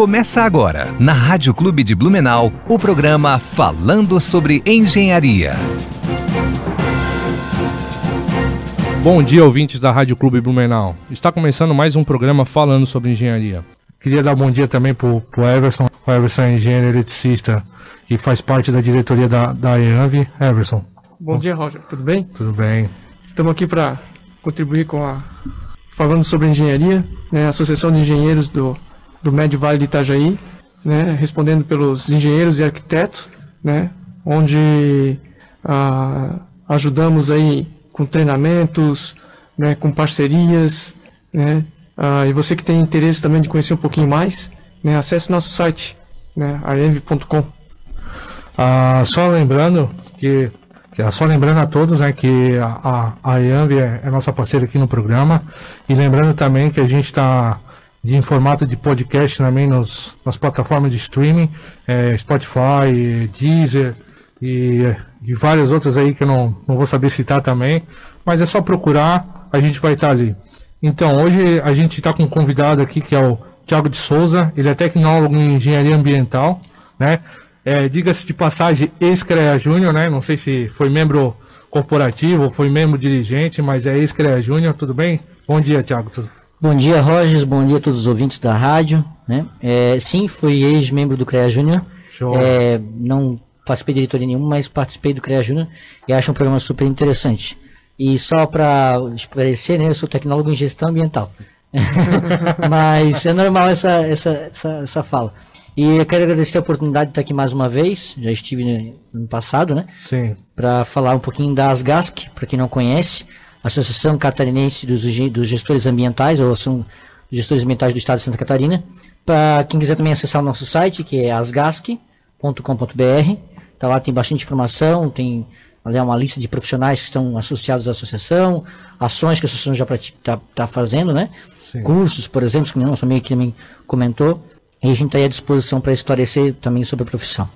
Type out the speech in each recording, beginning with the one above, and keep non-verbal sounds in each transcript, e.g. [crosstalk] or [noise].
Começa agora, na Rádio Clube de Blumenau, o programa Falando sobre Engenharia. Bom dia, ouvintes da Rádio Clube Blumenau. Está começando mais um programa falando sobre engenharia. Queria dar um bom dia também para o Everson. O Everson é engenheiro eletricista e faz parte da diretoria da, da EANV. Everson. Bom dia, Roger. Tudo bem? Tudo bem. Estamos aqui para contribuir com a. falando sobre engenharia, né? a Associação de Engenheiros do do Médio Vale de Itajaí, né, respondendo pelos engenheiros e arquitetos, né, onde ah, ajudamos aí com treinamentos, né, com parcerias, né, ah, e você que tem interesse também de conhecer um pouquinho mais, né, acesse nosso site, né, aenv.com. Ah, só lembrando que, que só lembrando a todos né, que a, a, a é, é nossa parceira aqui no programa e lembrando também que a gente está de em formato de podcast também nos, nas plataformas de streaming, é, Spotify, Deezer e, e várias outras aí que eu não, não vou saber citar também, mas é só procurar, a gente vai estar ali. Então, hoje a gente está com um convidado aqui que é o Tiago de Souza, ele é tecnólogo em engenharia ambiental, né? É, Diga-se de passagem, ex-CREA Júnior, né? Não sei se foi membro corporativo foi membro dirigente, mas é ex-CREA Júnior, tudo bem? Bom dia, Tiago. Tudo... Bom dia, Rogers. Bom dia a todos os ouvintes da rádio. Né? É, sim, fui ex-membro do CREA Júnior. É, não participei de diretoria nenhuma, mas participei do CREA Júnior e acho um programa super interessante. E só para esclarecer, né, eu sou tecnólogo em gestão ambiental. [laughs] mas é normal essa, essa, essa, essa, fala. E eu quero agradecer a oportunidade de estar aqui mais uma vez. Já estive no ano passado, né? Sim. Para falar um pouquinho da ASGASC, para quem não conhece. Associação Catarinense dos, dos Gestores Ambientais, ou Ação Gestores Ambientais do Estado de Santa Catarina. Para quem quiser também acessar o nosso site, que é asgasc.com.br. Tá lá, tem bastante informação, tem ali uma lista de profissionais que estão associados à associação, ações que a associação já está tá fazendo, né? Sim. Cursos, por exemplo, que o nosso amigo também comentou. E a gente está aí à disposição para esclarecer também sobre a profissão.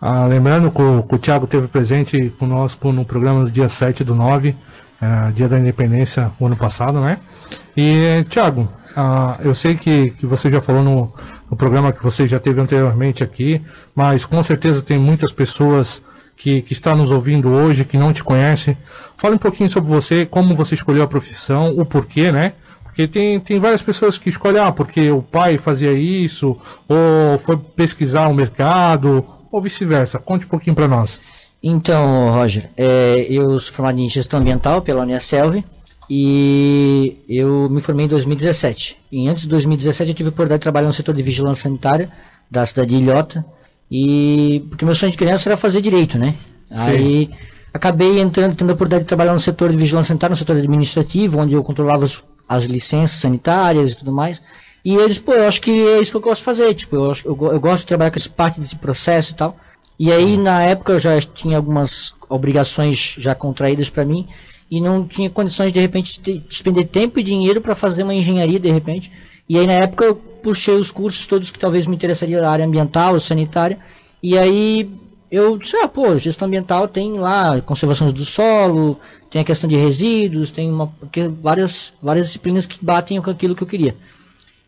Ah, lembrando que o, que o Thiago teve presente conosco no programa no dia 7 do 9, é, dia da independência, o ano passado, né? E, Thiago, ah, eu sei que, que você já falou no, no programa que você já teve anteriormente aqui, mas com certeza tem muitas pessoas que, que estão nos ouvindo hoje, que não te conhecem. Fale um pouquinho sobre você, como você escolheu a profissão, o porquê, né? Porque tem, tem várias pessoas que escolhem, ah, porque o pai fazia isso, ou foi pesquisar o mercado, ou vice-versa. Conte um pouquinho para nós. Então, Roger, é, eu sou formado em gestão ambiental pela Uniaselv e eu me formei em 2017. E antes de 2017 eu tive a oportunidade de trabalhar no setor de vigilância sanitária da cidade de Ilhota. E porque meu sonho de criança era fazer direito, né? Sim. Aí acabei entrando, tendo a oportunidade de trabalhar no setor de vigilância sanitária, no setor administrativo, onde eu controlava os, as licenças sanitárias e tudo mais. E eles, pô, eu acho que é isso que eu gosto de fazer. Tipo, eu, eu, eu gosto de trabalhar com essa parte desse processo e tal. E aí, na época, eu já tinha algumas obrigações já contraídas para mim e não tinha condições, de repente, de despender tempo e dinheiro para fazer uma engenharia, de repente. E aí, na época, eu puxei os cursos todos que talvez me interessariam na área ambiental, sanitária. E aí, eu disse, ah, pô, gestão ambiental tem lá conservação do solo, tem a questão de resíduos, tem uma, várias, várias disciplinas que batem com aquilo que eu queria.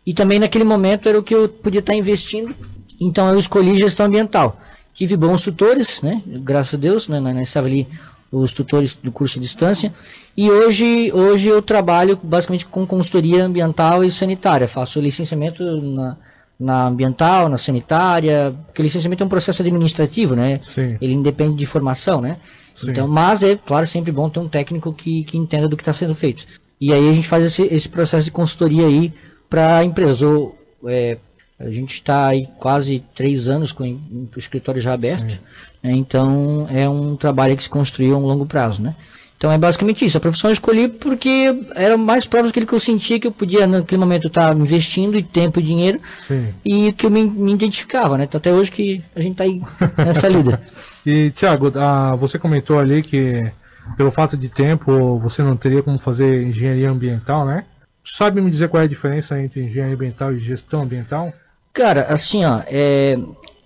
E também naquele momento era o que eu podia estar investindo, então eu escolhi gestão ambiental. Tive bons tutores, né? Graças a Deus, né? Nós estava ali os tutores do curso de distância. E hoje, hoje eu trabalho basicamente com consultoria ambiental e sanitária. Faço licenciamento na, na ambiental, na sanitária, porque licenciamento é um processo administrativo, né? Sim. Ele independe de formação, né? Sim. Então, mas é, claro, sempre bom ter um técnico que, que entenda do que está sendo feito. E aí a gente faz esse, esse processo de consultoria aí para a empresa. Ou, é, a gente está aí quase três anos com o escritório já aberto, né? então é um trabalho que se construiu a um longo prazo, né? Então é basicamente isso. A profissão eu escolhi porque era mais próximo daquilo que eu sentia que eu podia naquele momento estar investindo e tempo e dinheiro Sim. e que eu me, me identificava, né? Então, até hoje que a gente está aí nessa lida. [laughs] e Tiago, ah, você comentou ali que pelo fato de tempo você não teria como fazer engenharia ambiental, né? Sabe me dizer qual é a diferença entre engenharia ambiental e gestão ambiental? Cara, assim, ó, é...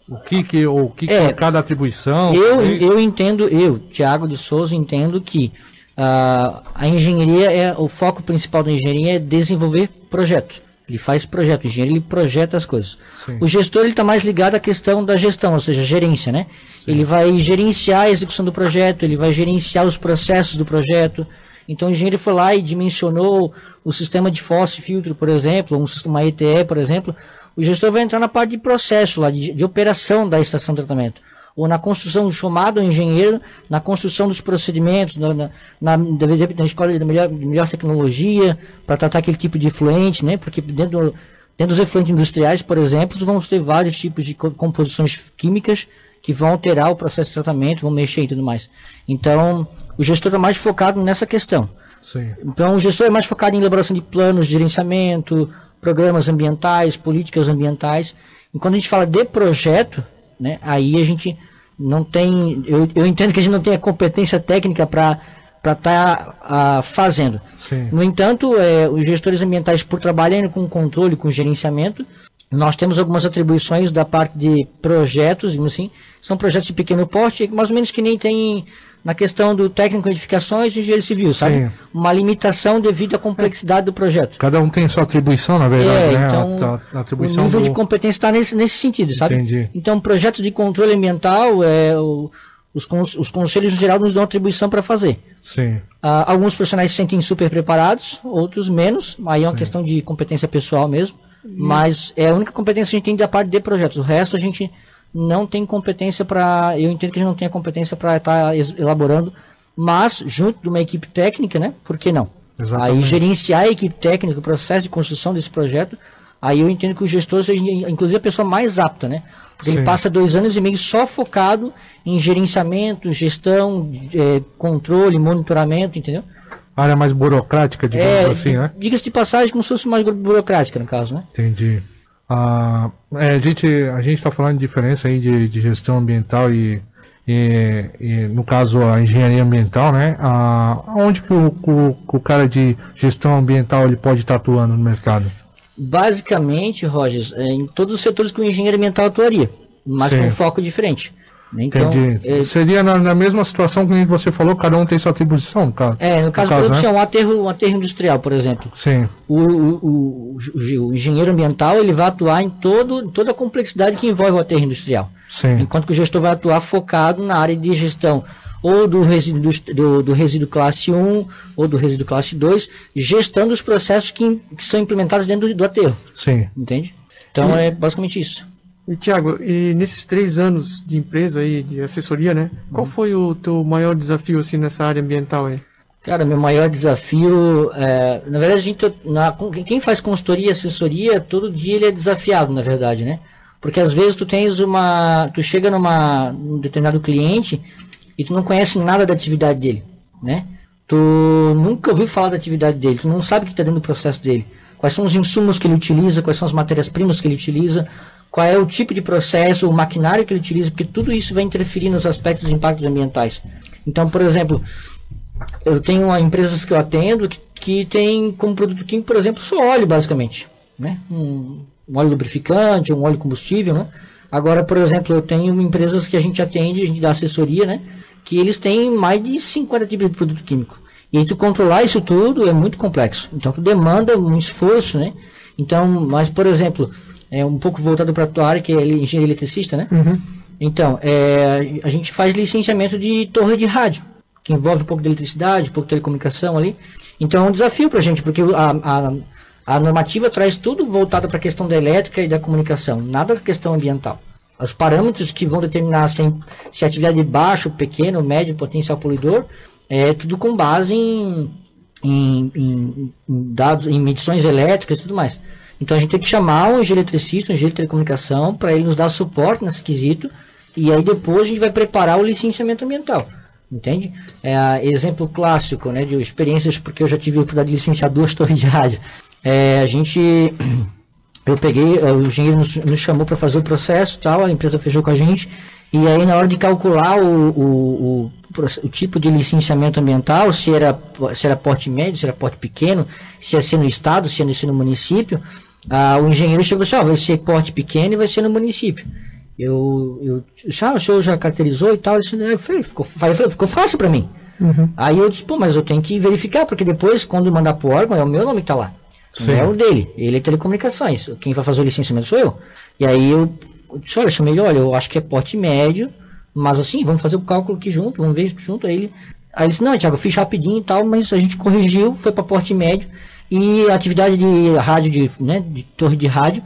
O que que, o que, que é, cada atribuição? Eu, eu entendo, eu, Tiago de Souza, entendo que uh, a engenharia é o foco principal da engenharia é desenvolver projetos. Ele faz projeto, o engenheiro ele projeta as coisas. Sim. O gestor ele está mais ligado à questão da gestão, ou seja, gerência, né? Ele vai gerenciar a execução do projeto, ele vai gerenciar os processos do projeto. Então o engenheiro foi lá e dimensionou o sistema de fosse filtro, por exemplo, um sistema ETE, por exemplo. O gestor vai entrar na parte de processo lá, de, de operação da estação de tratamento ou na construção, chamado engenheiro, na construção dos procedimentos, na, na, na, na escola de melhor, melhor tecnologia, para tratar aquele tipo de efluente, né? Porque dentro, dentro dos efluentes industriais, por exemplo, vamos ter vários tipos de composições químicas que vão alterar o processo de tratamento, vão mexer e tudo mais. Então, o gestor está mais focado nessa questão. Sim. Então, o gestor é mais focado em elaboração de planos de gerenciamento, programas ambientais, políticas ambientais. E quando a gente fala de projeto, né, aí a gente não tem. Eu, eu entendo que a gente não tem a competência técnica para para estar tá, fazendo. Sim. No entanto, é, os gestores ambientais, por trabalharem com controle, com gerenciamento, nós temos algumas atribuições da parte de projetos, assim, são projetos de pequeno porte, mais ou menos que nem tem na questão do técnico de edificações e engenheiro civil, sabe? Sim. Uma limitação devido à complexidade do projeto. Cada um tem sua atribuição, na verdade, é, né? Então, a, a atribuição o nível do... de competência está nesse, nesse sentido, sabe? Entendi. Então, projetos de controle ambiental, é, o, os, os conselhos, em geral, nos dão atribuição para fazer. Sim. Ah, alguns profissionais se sentem super preparados, outros menos, aí é uma Sim. questão de competência pessoal mesmo. Mas é a única competência que a gente tem da parte de projetos. O resto a gente não tem competência para. Eu entendo que a gente não tem a competência para estar tá elaborando, mas junto de uma equipe técnica, né? Por que não? Exatamente. Aí gerenciar a equipe técnica, o processo de construção desse projeto, aí eu entendo que o gestor seja, inclusive, a pessoa mais apta, né? Porque Sim. ele passa dois anos e meio só focado em gerenciamento, gestão, é, controle, monitoramento, entendeu? área mais burocrática, digamos é, assim, né? Diga-se de passagem, como se fosse mais burocrática, no caso, né? Entendi. Ah, é, a gente a gente está falando de diferença aí de, de gestão ambiental e, e, e, no caso a engenharia ambiental, né? Ah, onde que o, o, o, cara de gestão ambiental ele pode estar atuando no mercado? Basicamente, Rogers, é em todos os setores que o engenheiro ambiental atuaria, mas Sim. com um foco diferente. Então, Entendi. É, Seria na, na, mesma situação que você falou, cada um tem sua atribuição, cara. É, no caso, no caso exemplo, né? um, aterro, um aterro industrial, por exemplo. Sim. O, o, o, o, engenheiro ambiental ele vai atuar em todo, toda a complexidade que envolve o aterro industrial. Sim. Enquanto que o gestor vai atuar focado na área de gestão ou do resíduo, do, do resíduo classe 1 ou do resíduo classe 2, gestando os processos que, que são implementados dentro do, do aterro. Sim. Entende? Então e... é basicamente isso. E Tiago, e nesses três anos de empresa aí, de assessoria, né? Qual uhum. foi o teu maior desafio assim nessa área ambiental aí? Cara, meu maior desafio, é, na verdade, a gente, na, quem faz consultoria e assessoria, todo dia ele é desafiado, na verdade, né? Porque às vezes tu tens uma, tu chega numa, num determinado cliente e tu não conhece nada da atividade dele, né? Tu nunca ouviu falar da atividade dele, tu não sabe o que está dentro do processo dele. Quais são os insumos que ele utiliza, quais são as matérias-primas que ele utiliza, qual é o tipo de processo, o maquinário que ele utiliza, porque tudo isso vai interferir nos aspectos dos impactos ambientais. Então, por exemplo, eu tenho empresas que eu atendo que, que tem como produto químico, por exemplo, só óleo, basicamente. Né? Um, um óleo lubrificante, um óleo combustível. Né? Agora, por exemplo, eu tenho empresas que a gente atende, a gente dá assessoria, né? que eles têm mais de 50 tipos de produto químico. E aí tu controlar isso tudo é muito complexo. Então tu demanda um esforço, né? Então, mas por exemplo, é um pouco voltado para a tua área, que é engenharia eletricista, né? Uhum. Então, é, a gente faz licenciamento de torre de rádio, que envolve um pouco de eletricidade, um pouco de telecomunicação ali. Então é um desafio para a gente, porque a, a, a normativa traz tudo voltado para a questão da elétrica e da comunicação, nada da questão ambiental. Os parâmetros que vão determinar se, se a atividade de baixo, pequeno, médio potencial poluidor, é tudo com base em, em, em, em dados, em medições elétricas e tudo mais. Então a gente tem que chamar um engenheiro eletricista, um engenheiro de telecomunicação, para ele nos dar suporte nesse quesito, e aí depois a gente vai preparar o licenciamento ambiental. Entende? É exemplo clássico né, de experiências, porque eu já tive a oportunidade de licenciar duas [laughs] torres de rádio. É, a gente. [clears throat] Eu peguei, o engenheiro nos, nos chamou para fazer o processo tal, a empresa fechou com a gente, e aí na hora de calcular o, o, o, o tipo de licenciamento ambiental, se era, se era porte médio, se era porte pequeno, se ia ser no estado, se ia ser no município, ah, o engenheiro chegou assim, ó, vai ser porte pequeno e vai ser no município. Eu, eu já, o senhor já caracterizou e tal, disse, falei, ficou, falei, ficou fácil para mim. Uhum. Aí eu disse, pô, mas eu tenho que verificar, porque depois, quando mandar pro órgão, é o meu nome que tá lá. Sim. Não é o dele. Ele é telecomunicações. Quem vai fazer o licenciamento sou eu. E aí eu disse, olha, chamei ele, olha, eu acho que é porte médio, mas assim, vamos fazer o cálculo aqui junto, vamos ver junto. Aí ele, aí ele disse, não, Thiago, eu fiz rapidinho e tal, mas a gente corrigiu, foi para porte médio. E atividade de rádio, de, né, de torre de rádio,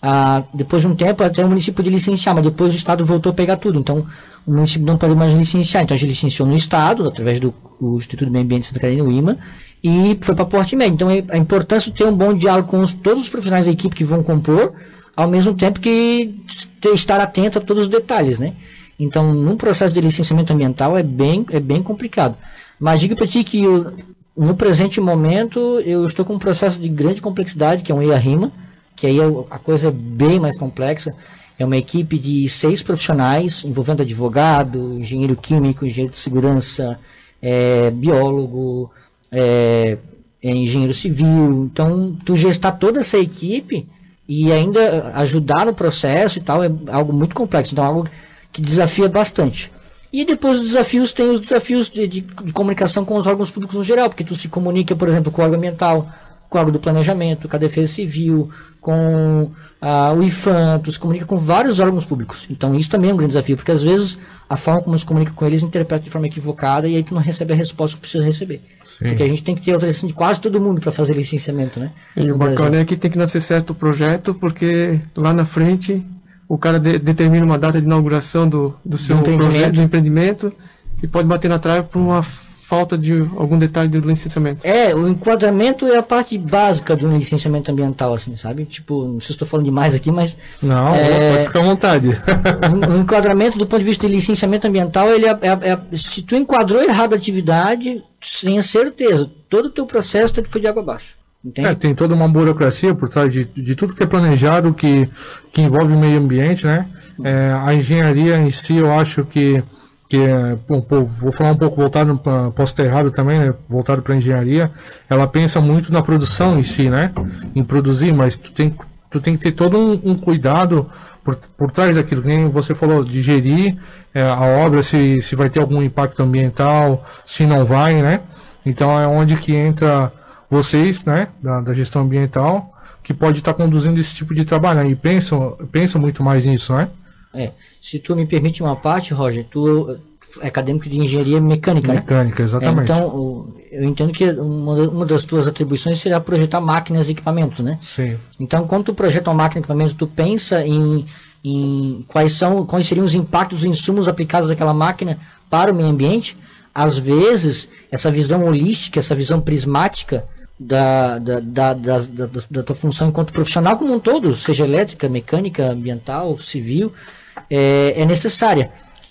ah, depois de um tempo até o município de licenciar, mas depois o Estado voltou a pegar tudo. Então o município não pode mais licenciar. Então a gente licenciou no Estado, através do Instituto do Meio Ambiente de Santa Catarina, o IMA, e foi para Porto Médio. Então é, a importância de ter um bom diálogo com os, todos os profissionais da equipe que vão compor, ao mesmo tempo que estar atento a todos os detalhes, né? Então, num processo de licenciamento ambiental é bem, é bem complicado. Mas digo para ti que eu, no presente momento eu estou com um processo de grande complexidade, que é um EIA-RIMA, que aí é a coisa é bem mais complexa. É uma equipe de seis profissionais, envolvendo advogado, engenheiro químico, engenheiro de segurança, é, biólogo, é, é engenheiro civil. Então, tu gestar toda essa equipe e ainda ajudar no processo e tal é algo muito complexo. Então, é algo que desafia bastante. E depois dos desafios, tem os desafios de, de, de, comunicação com os órgãos públicos no geral, porque tu se comunica, por exemplo, com o órgão ambiental, com o órgão do planejamento, com a defesa civil, com a, o IFAM, se comunica com vários órgãos públicos. Então isso também é um grande desafio, porque às vezes a forma como se comunica com eles interpreta de forma equivocada e aí tu não recebe a resposta que precisa receber. Sim. Porque a gente tem que ter autorização de quase todo mundo para fazer licenciamento, né? E o bacana é que tem que nascer certo o projeto, porque lá na frente o cara de, determina uma data de inauguração do, do seu do projeto, do empreendimento, e pode bater na trave por uma falta de algum detalhe do licenciamento. É, o enquadramento é a parte básica do licenciamento ambiental, assim, sabe? Tipo, não sei se estou falando demais aqui, mas. Não, é, pode ficar à vontade. o, enquadramento do ponto de vista de licenciamento ambiental, ele é, é, é, se tu enquadrou errado a atividade, tenha certeza, todo o teu processo tem que foi de água abaixo. É, tem toda uma burocracia por trás de, de tudo que é planejado, que, que envolve o meio ambiente, né? É, a engenharia em si, eu acho que que é, vou falar um pouco voltado, posso estar errado também, né, voltado para engenharia, ela pensa muito na produção em si, né, em produzir, mas tu tem, tu tem que ter todo um, um cuidado por, por trás daquilo, que você falou, de gerir é, a obra, se, se vai ter algum impacto ambiental, se não vai, né, então é onde que entra vocês, né, da, da gestão ambiental, que pode estar conduzindo esse tipo de trabalho, né, e pensam, pensam muito mais nisso, né. É. Se tu me permite uma parte, Roger, tu é acadêmico de engenharia mecânica, né? Mecânica, né? exatamente. É, então, eu entendo que uma, uma das tuas atribuições será projetar máquinas e equipamentos, né? Sim. Então, quando tu projeta uma máquina e equipamento, tu pensa em, em quais são, quais seriam os impactos dos insumos aplicados àquela máquina para o meio ambiente. Às vezes, essa visão holística, essa visão prismática da, da, da, da, da, da tua função enquanto profissional como um todo, seja elétrica, mecânica, ambiental, civil, é, é necessária.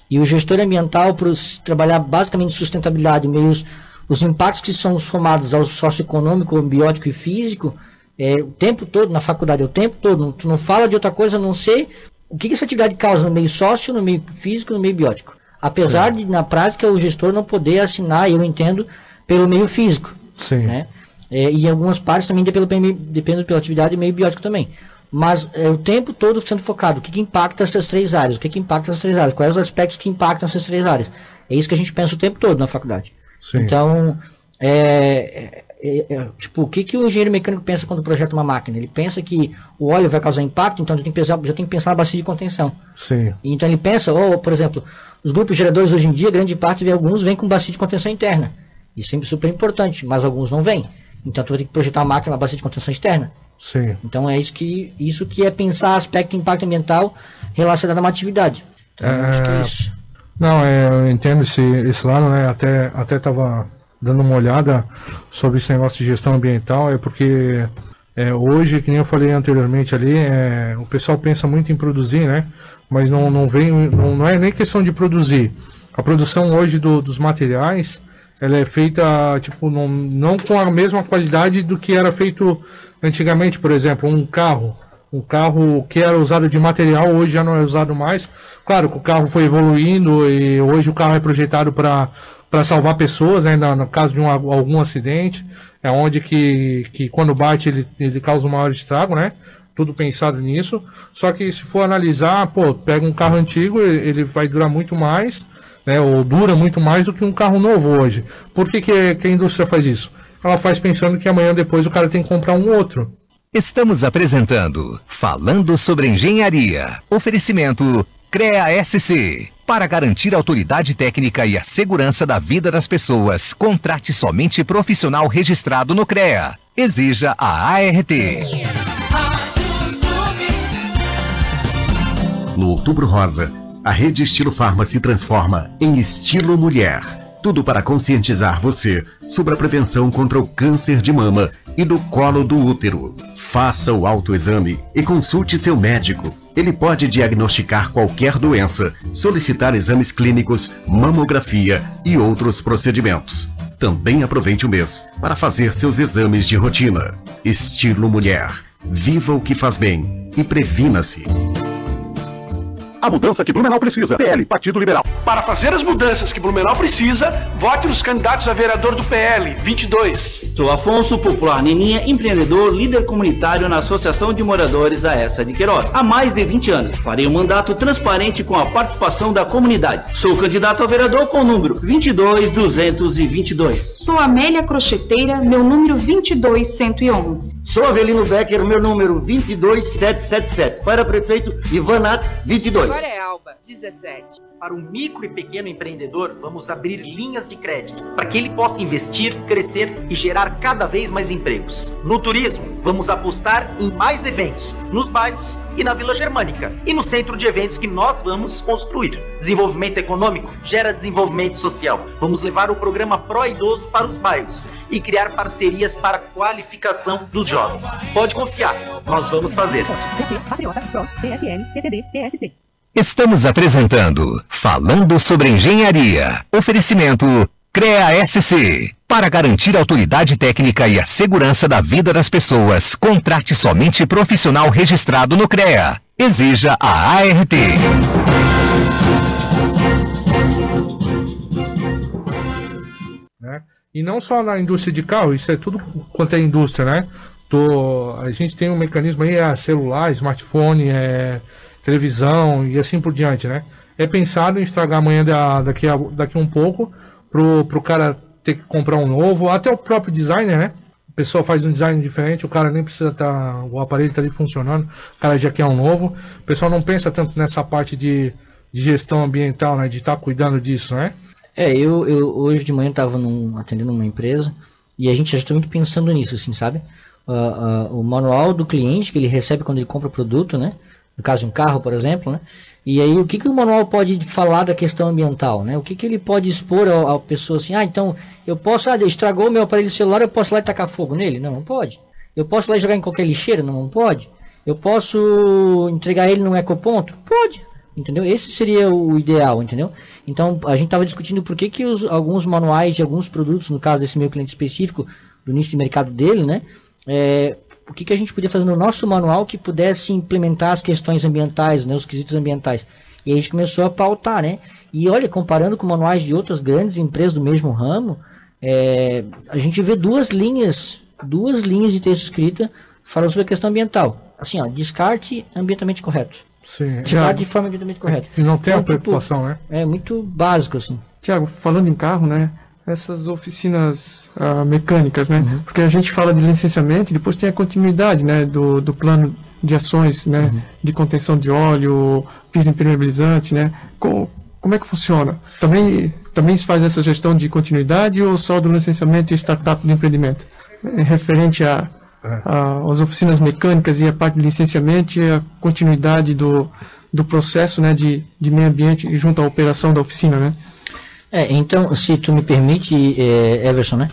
E o gestor ambiental, para trabalhar basicamente sustentabilidade, meios, os impactos que são somados ao socioeconômico, biótico e físico, é, o tempo todo na faculdade, é o tempo todo. Tu não fala de outra coisa a não ser o que, que essa atividade causa no meio sócio, no meio físico, no meio biótico. Apesar Sim. de, na prática, o gestor não poder assinar, eu entendo, pelo meio físico. Sim. Né? É, e algumas partes também depende, depende pela atividade meio biótico também mas é, o tempo todo sendo focado. O que, que impacta essas três áreas? O que, que impacta essas três áreas? Quais os aspectos que impactam essas três áreas? É isso que a gente pensa o tempo todo na faculdade. Sim. Então, é, é, é, tipo, o que, que o engenheiro mecânico pensa quando projeta uma máquina? Ele pensa que o óleo vai causar impacto, então ele tem que pensar, já tem que pensar na bacia de contenção. Sim. Então ele pensa, ou, por exemplo, os grupos geradores hoje em dia, grande parte, alguns vêm com bacia de contenção interna. Isso é super importante, mas alguns não vêm. Então tu vai ter que projetar uma máquina, uma bacia de contenção externa. Sim. Então é isso que, isso que é pensar aspecto impacto ambiental relacionado a uma atividade. Então, é... acho que é isso. Não, é, eu entendo esse, esse lado, né? Até até estava dando uma olhada sobre esse negócio de gestão ambiental, é porque é, hoje, que nem eu falei anteriormente ali, é, o pessoal pensa muito em produzir, né? Mas não, não vem, não, não é nem questão de produzir. A produção hoje do, dos materiais, ela é feita, tipo, não, não com a mesma qualidade do que era feito Antigamente, por exemplo, um carro, um carro que era usado de material, hoje já não é usado mais. Claro que o carro foi evoluindo e hoje o carro é projetado para para salvar pessoas, né, no, no, caso de um, algum acidente, é onde que, que quando bate ele, ele causa um maior estrago, né? Tudo pensado nisso. Só que se for analisar, pô, pega um carro antigo, ele vai durar muito mais, né? Ou dura muito mais do que um carro novo hoje. Por que, que, que a indústria faz isso? ela faz pensando que amanhã depois o cara tem que comprar um outro. Estamos apresentando Falando sobre Engenharia. Oferecimento CREA SC. Para garantir a autoridade técnica e a segurança da vida das pessoas, contrate somente profissional registrado no CREA. Exija a ART. No Outubro Rosa, a rede Estilo Farma se transforma em Estilo Mulher. Tudo para conscientizar você sobre a prevenção contra o câncer de mama e do colo do útero. Faça o autoexame e consulte seu médico. Ele pode diagnosticar qualquer doença, solicitar exames clínicos, mamografia e outros procedimentos. Também aproveite o mês para fazer seus exames de rotina. Estilo Mulher. Viva o que faz bem e previna-se. A mudança que Blumenau precisa. PL, Partido Liberal. Para fazer as mudanças que Blumenau precisa, vote nos candidatos a vereador do PL, 22. Sou Afonso, popular Neninha, empreendedor, líder comunitário na Associação de Moradores da Essa de Queiroz. Há mais de 20 anos. Farei um mandato transparente com a participação da comunidade. Sou candidato a vereador com o número 22222. Sou Amélia Crocheteira, meu número 22111. Sou Avelino Becker, meu número 22777. Para prefeito Ivanato, 22. Alba, 17. Para o micro e pequeno empreendedor, vamos abrir linhas de crédito para que ele possa investir, crescer e gerar cada vez mais empregos. No turismo, vamos apostar em mais eventos, nos bairros e na Vila Germânica, e no centro de eventos que nós vamos construir. Desenvolvimento econômico gera desenvolvimento social. Vamos levar o programa Pró Idoso para os bairros e criar parcerias para a qualificação dos jovens. Pode confiar, nós vamos fazer. Patriota, PROS, PSL, PTB, PSC. Estamos apresentando Falando sobre Engenharia. Oferecimento CREA SC. Para garantir a autoridade técnica e a segurança da vida das pessoas, contrate somente profissional registrado no CREA. Exija a ART. Né? E não só na indústria de carro, isso é tudo quanto é indústria, né? Tô, a gente tem um mecanismo aí, é celular, smartphone, é televisão e assim por diante, né? É pensado em estragar amanhã da, daqui, a, daqui um pouco pro, pro cara ter que comprar um novo, até o próprio designer, né? A pessoa faz um design diferente, o cara nem precisa estar. Tá, o aparelho está ali funcionando, o cara já quer um novo. O pessoal não pensa tanto nessa parte de, de gestão ambiental, né? De estar tá cuidando disso, né? É, eu, eu hoje de manhã estava atendendo uma empresa e a gente já está muito pensando nisso, assim, sabe? Uh, uh, o manual do cliente que ele recebe quando ele compra o produto, né? No caso de um carro, por exemplo, né? E aí, o que, que o manual pode falar da questão ambiental, né? O que, que ele pode expor à pessoa assim, ah, então, eu posso, ah, estragou o meu aparelho celular, eu posso lá e tacar fogo nele? Não, não pode. Eu posso lá jogar em qualquer lixeira? Não, não pode. Eu posso entregar ele num ecoponto? Pode. Entendeu? Esse seria o ideal, entendeu? Então, a gente estava discutindo por que, que os, alguns manuais de alguns produtos, no caso desse meu cliente específico, do nicho de mercado dele, né? É, o que, que a gente podia fazer no nosso manual que pudesse implementar as questões ambientais, né, os quesitos ambientais. E a gente começou a pautar, né? E olha, comparando com manuais de outras grandes empresas do mesmo ramo, é, a gente vê duas linhas, duas linhas de texto escrita falando sobre a questão ambiental. Assim, ó, descarte ambientalmente correto. Sim. Descarte de forma ambientalmente correta. E não tem então, a preocupação, tipo, né? É muito básico, assim. Tiago, falando em carro, né? Essas oficinas uh, mecânicas, né? Uhum. Porque a gente fala de licenciamento e depois tem a continuidade, né? Do, do plano de ações, né? Uhum. De contenção de óleo, piso impermeabilizante, né? Com, como é que funciona? Também, também se faz essa gestão de continuidade ou só do licenciamento e startup de empreendimento? É referente a, é. a, as oficinas mecânicas e a parte de licenciamento e a continuidade do, do processo né, de, de meio ambiente junto à operação da oficina, né? É, então, se tu me permite, é, Everson, né?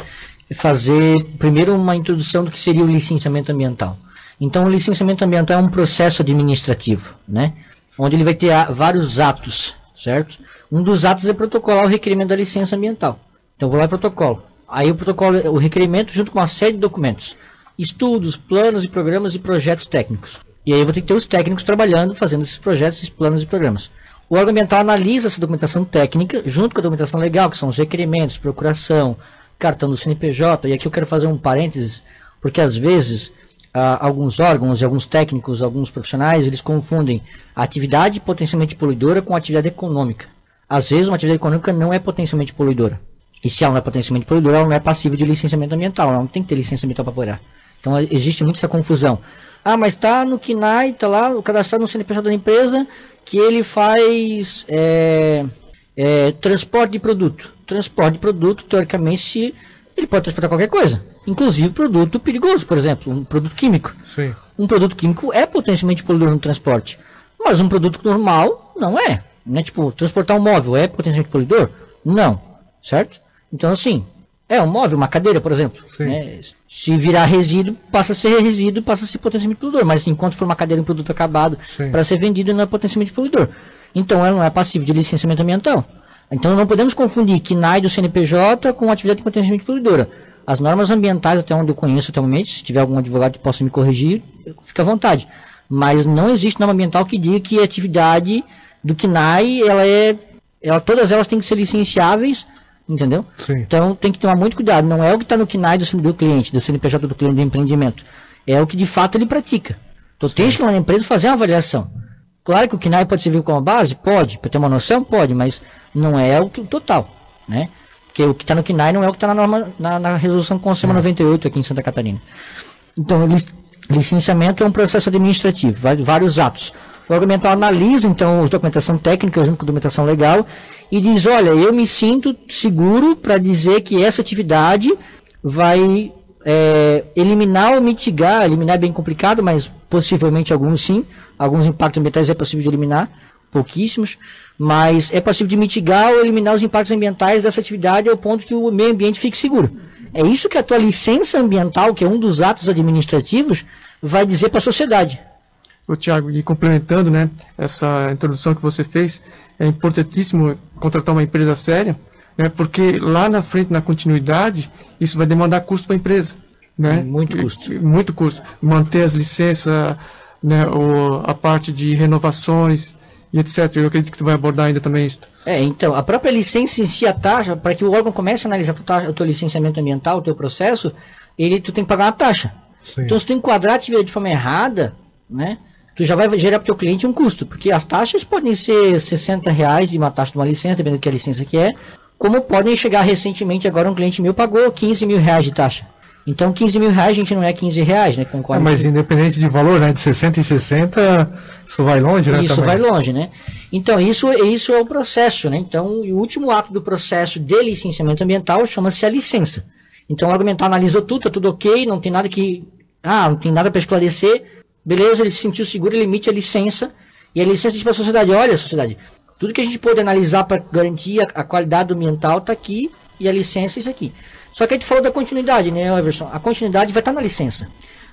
Fazer primeiro uma introdução do que seria o licenciamento ambiental. Então, o licenciamento ambiental é um processo administrativo, né? Onde ele vai ter vários atos, certo? Um dos atos é protocolar o requerimento da licença ambiental. Então, vou lá e protocolo. Aí o protocolo, o requerimento junto com uma série de documentos. Estudos, planos e programas e projetos técnicos. E aí eu vou ter que ter os técnicos trabalhando, fazendo esses projetos, esses planos e programas. O órgão ambiental analisa essa documentação técnica, junto com a documentação legal, que são os requerimentos, procuração, cartão do CNPJ, e aqui eu quero fazer um parênteses, porque às vezes ah, alguns órgãos e alguns técnicos, alguns profissionais, eles confundem a atividade potencialmente poluidora com a atividade econômica. Às vezes uma atividade econômica não é potencialmente poluidora. E se ela não é potencialmente poluidora, ela não é passível de licenciamento ambiental, ela não tem que ter licença ambiental para operar. Então existe muito essa confusão. Ah, mas está no KINAI, está lá, o cadastrado no CNPJ da empresa, que ele faz é, é, transporte de produto. Transporte de produto, teoricamente, se ele pode transportar qualquer coisa, inclusive produto perigoso, por exemplo, um produto químico. Sim. Um produto químico é potencialmente poluidor no transporte, mas um produto normal não é. Né? Tipo, transportar um móvel é potencialmente poluidor? Não, certo? Então, assim, é um móvel, uma cadeira, por exemplo. Né? Se virar resíduo, passa a ser resíduo, passa a ser potencialmente poluidor. Mas enquanto for uma cadeira, um produto acabado para ser vendido, não é potencialmente poluidor. Então, ela não é passiva de licenciamento ambiental. Então, não podemos confundir KINAI do CNPJ com atividade potencialmente poluidora. As normas ambientais, até onde eu conheço atualmente, se tiver algum advogado que possa me corrigir, fica à vontade. Mas não existe norma ambiental que diga que a atividade do KINAI, ela é, ela, todas elas têm que ser licenciáveis Entendeu? Sim. Então tem que tomar muito cuidado. Não é o que está no KNAI do, do, cliente, do CNPJ do cliente de empreendimento. É o que de fato ele pratica. Então tem que ir lá na empresa fazer uma avaliação. Claro que o KNAI pode servir como base? Pode. Para ter uma noção? Pode. Mas não é o, que, o total. Né? Porque o que está no KNAI não é o que está na, norma, na, na resolução Consema 98 aqui em Santa Catarina. Então, licenciamento é um processo administrativo, vários atos. O órgão ambiental analisa, então, a documentação técnica junto com a documentação legal e diz: olha, eu me sinto seguro para dizer que essa atividade vai é, eliminar ou mitigar, eliminar é bem complicado, mas possivelmente alguns sim, alguns impactos ambientais é possível de eliminar, pouquíssimos, mas é possível de mitigar ou eliminar os impactos ambientais dessa atividade ao ponto que o meio ambiente fique seguro. É isso que a tua licença ambiental, que é um dos atos administrativos, vai dizer para a sociedade. O Tiago, e complementando, né, essa introdução que você fez, é importantíssimo contratar uma empresa séria, né, porque lá na frente, na continuidade, isso vai demandar custo para a empresa. Né? Muito custo. Muito custo. Manter as licenças, né, o, a parte de renovações e etc. Eu acredito que tu vai abordar ainda também isso. É, então, a própria licença em si, a taxa, para que o órgão comece a analisar o teu licenciamento ambiental, o teu processo, ele, tu tem que pagar uma taxa. Sim. Então, se tu enquadrar a atividade de forma errada, né, tu já vai gerar para o teu cliente um custo, porque as taxas podem ser 60 reais de uma taxa de uma licença, dependendo do que a licença que é, como podem chegar recentemente, agora um cliente meu pagou 15 mil reais de taxa. Então 15 mil reais, a gente não é 15 reais, né? Concorda? É, mas independente de valor, né? De 60 e 60, isso vai longe, né? Isso também. vai longe, né? Então isso, isso é o processo, né? Então o último ato do processo de licenciamento ambiental chama-se a licença. Então o argumentar analisou tudo, tá tudo ok, não tem nada que... Ah, não tem nada para esclarecer, Beleza, ele se sentiu seguro, ele emite a licença. E a licença diz para a sociedade: olha, sociedade, tudo que a gente pode analisar para garantir a, a, qualidade ambiental está aqui. E a licença é isso aqui. Só que a gente falou da continuidade, né, Everson? A continuidade vai estar tá na licença.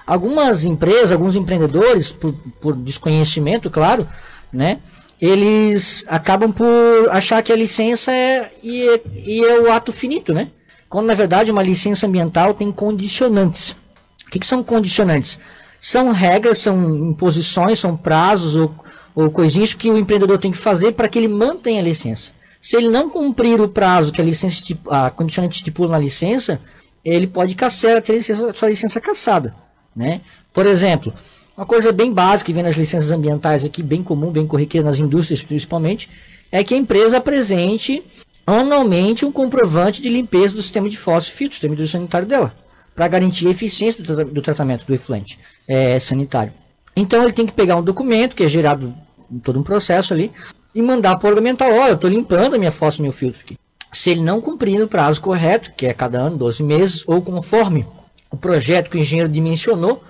Algumas empresas, alguns empreendedores, por, por desconhecimento, claro, né? Eles acabam por achar que a licença é, e, é, e é o ato finito, né? Quando na verdade uma licença ambiental tem condicionantes. O que, que são condicionantes? São regras, são imposições, são prazos ou, ou coisinhas que o empreendedor tem que fazer para que ele mantenha a licença. Se ele não cumprir o prazo que a licença a condicionante estipula na licença, ele pode caçar a sua licença caçada, né? Por exemplo, uma coisa bem básica que vem nas licenças ambientais aqui, bem comum, bem corriqueira nas indústrias principalmente, é que a empresa apresente anualmente um comprovante de limpeza do sistema de fósforo e filtro, sistema sanitário dela para garantir a eficiência do, do tratamento do efluente é, sanitário. Então ele tem que pegar um documento que é gerado em todo um processo ali e mandar para o orçamental, olha, eu estou limpando a minha fossa, meu filtro aqui. Se ele não cumprir no prazo correto, que é cada ano, 12 meses, ou conforme o projeto que o engenheiro dimensionou,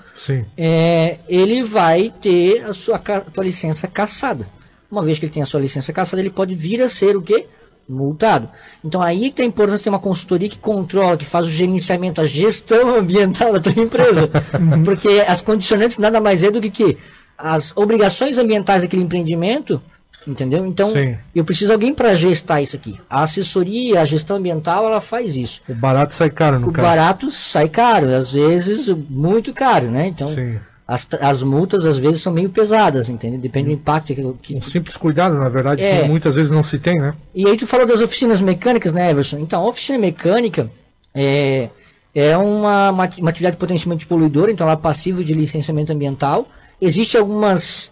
é, ele vai ter a sua a sua licença caçada. Uma vez que ele tem a sua licença caçada, ele pode vir a ser o quê? Multado. Então aí que tem a importância de ter uma consultoria que controla, que faz o gerenciamento, a gestão [laughs] ambiental da tua empresa. [laughs] Porque as condicionantes nada mais é do que, que as obrigações ambientais daquele empreendimento, entendeu? Então Sim. eu preciso de alguém para gestar isso aqui. A assessoria, a gestão ambiental, ela faz isso. O barato sai caro no o caso. O barato sai caro, às vezes muito caro, né? Então Sim as, as multas às vezes são meio pesadas, entende? Depende do impacto que, que... Um simples cuidado, na verdade, é. que muitas vezes não se tem, né? E aí tu falou das oficinas mecânicas, né, Everson? Então, a oficina mecânica é, é uma, uma, uma atividade potencialmente poluidora, então ela é passiva de licenciamento ambiental. Existem algumas,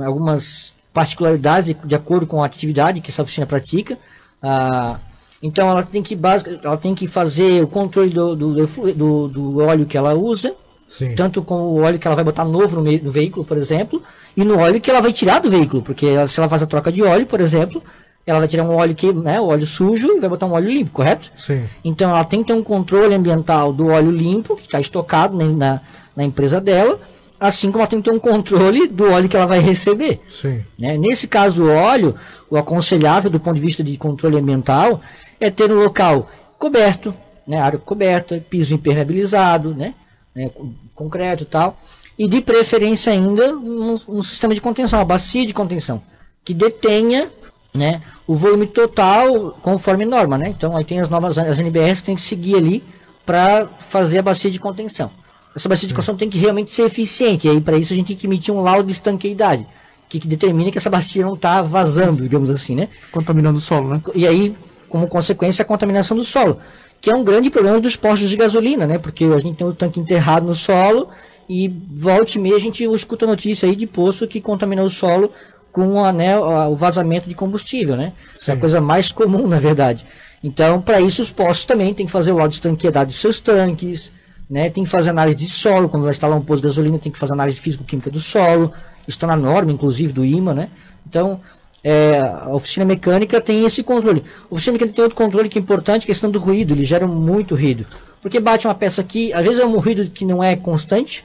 algumas particularidades de, de, acordo com a atividade que essa oficina pratica. Ah, Então ela tem que basic, ela tem que fazer o controle do, do, do, do óleo que ela usa, Sim. tanto com o óleo que ela vai botar novo no, meio, veículo, por exemplo, e no óleo que ela vai tirar do veículo, porque ela, se ela faz a troca de óleo, por exemplo, ela vai tirar um óleo que, né, o óleo sujo e vai botar um óleo limpo, correto? Sim. Então ela tem que ter um controle ambiental do óleo limpo, que está estocado na, na, na, empresa dela, assim como ela tem que ter um controle do óleo que ela vai receber. Sim. Né? Nesse caso, o óleo, o aconselhável do ponto de vista de controle ambiental é ter um local coberto, né, área coberta, piso impermeabilizado, né, né, concreto e tal, e de preferência ainda um, um sistema de contenção, uma bacia de contenção, que detenha né, o volume total conforme norma, né? Então aí tem as novas as NBRs que tem que seguir ali para fazer a bacia de contenção. Essa bacia de contenção tem que realmente ser eficiente, e aí para isso a gente tem que emitir um laudo de estanqueidade, que, que determina que essa bacia não está vazando, digamos assim, né? Contaminando o solo, né? E aí, como consequência, a contaminação do solo, que é um grande problema dos postos de gasolina, né? Porque a gente tem o tanque enterrado no solo e volte e meia a gente escuta notícia aí de poço que contaminou o solo com a, né, o vazamento de combustível, né? Isso é a coisa mais comum, [laughs] na verdade. Então, para isso, os postos também têm que fazer o laudo de estanqueidade dos seus tanques, né? Tem que fazer análise de solo, quando vai instalar um posto de gasolina, tem que fazer análise físico-química do solo, isso está na norma, inclusive, do IMA, né? Então, é, a oficina mecânica tem esse controle. A oficina mecânica tem outro controle que é importante, a questão do ruído, ele gera muito ruído. Porque bate uma peça aqui, às vezes é um ruído que não é constante,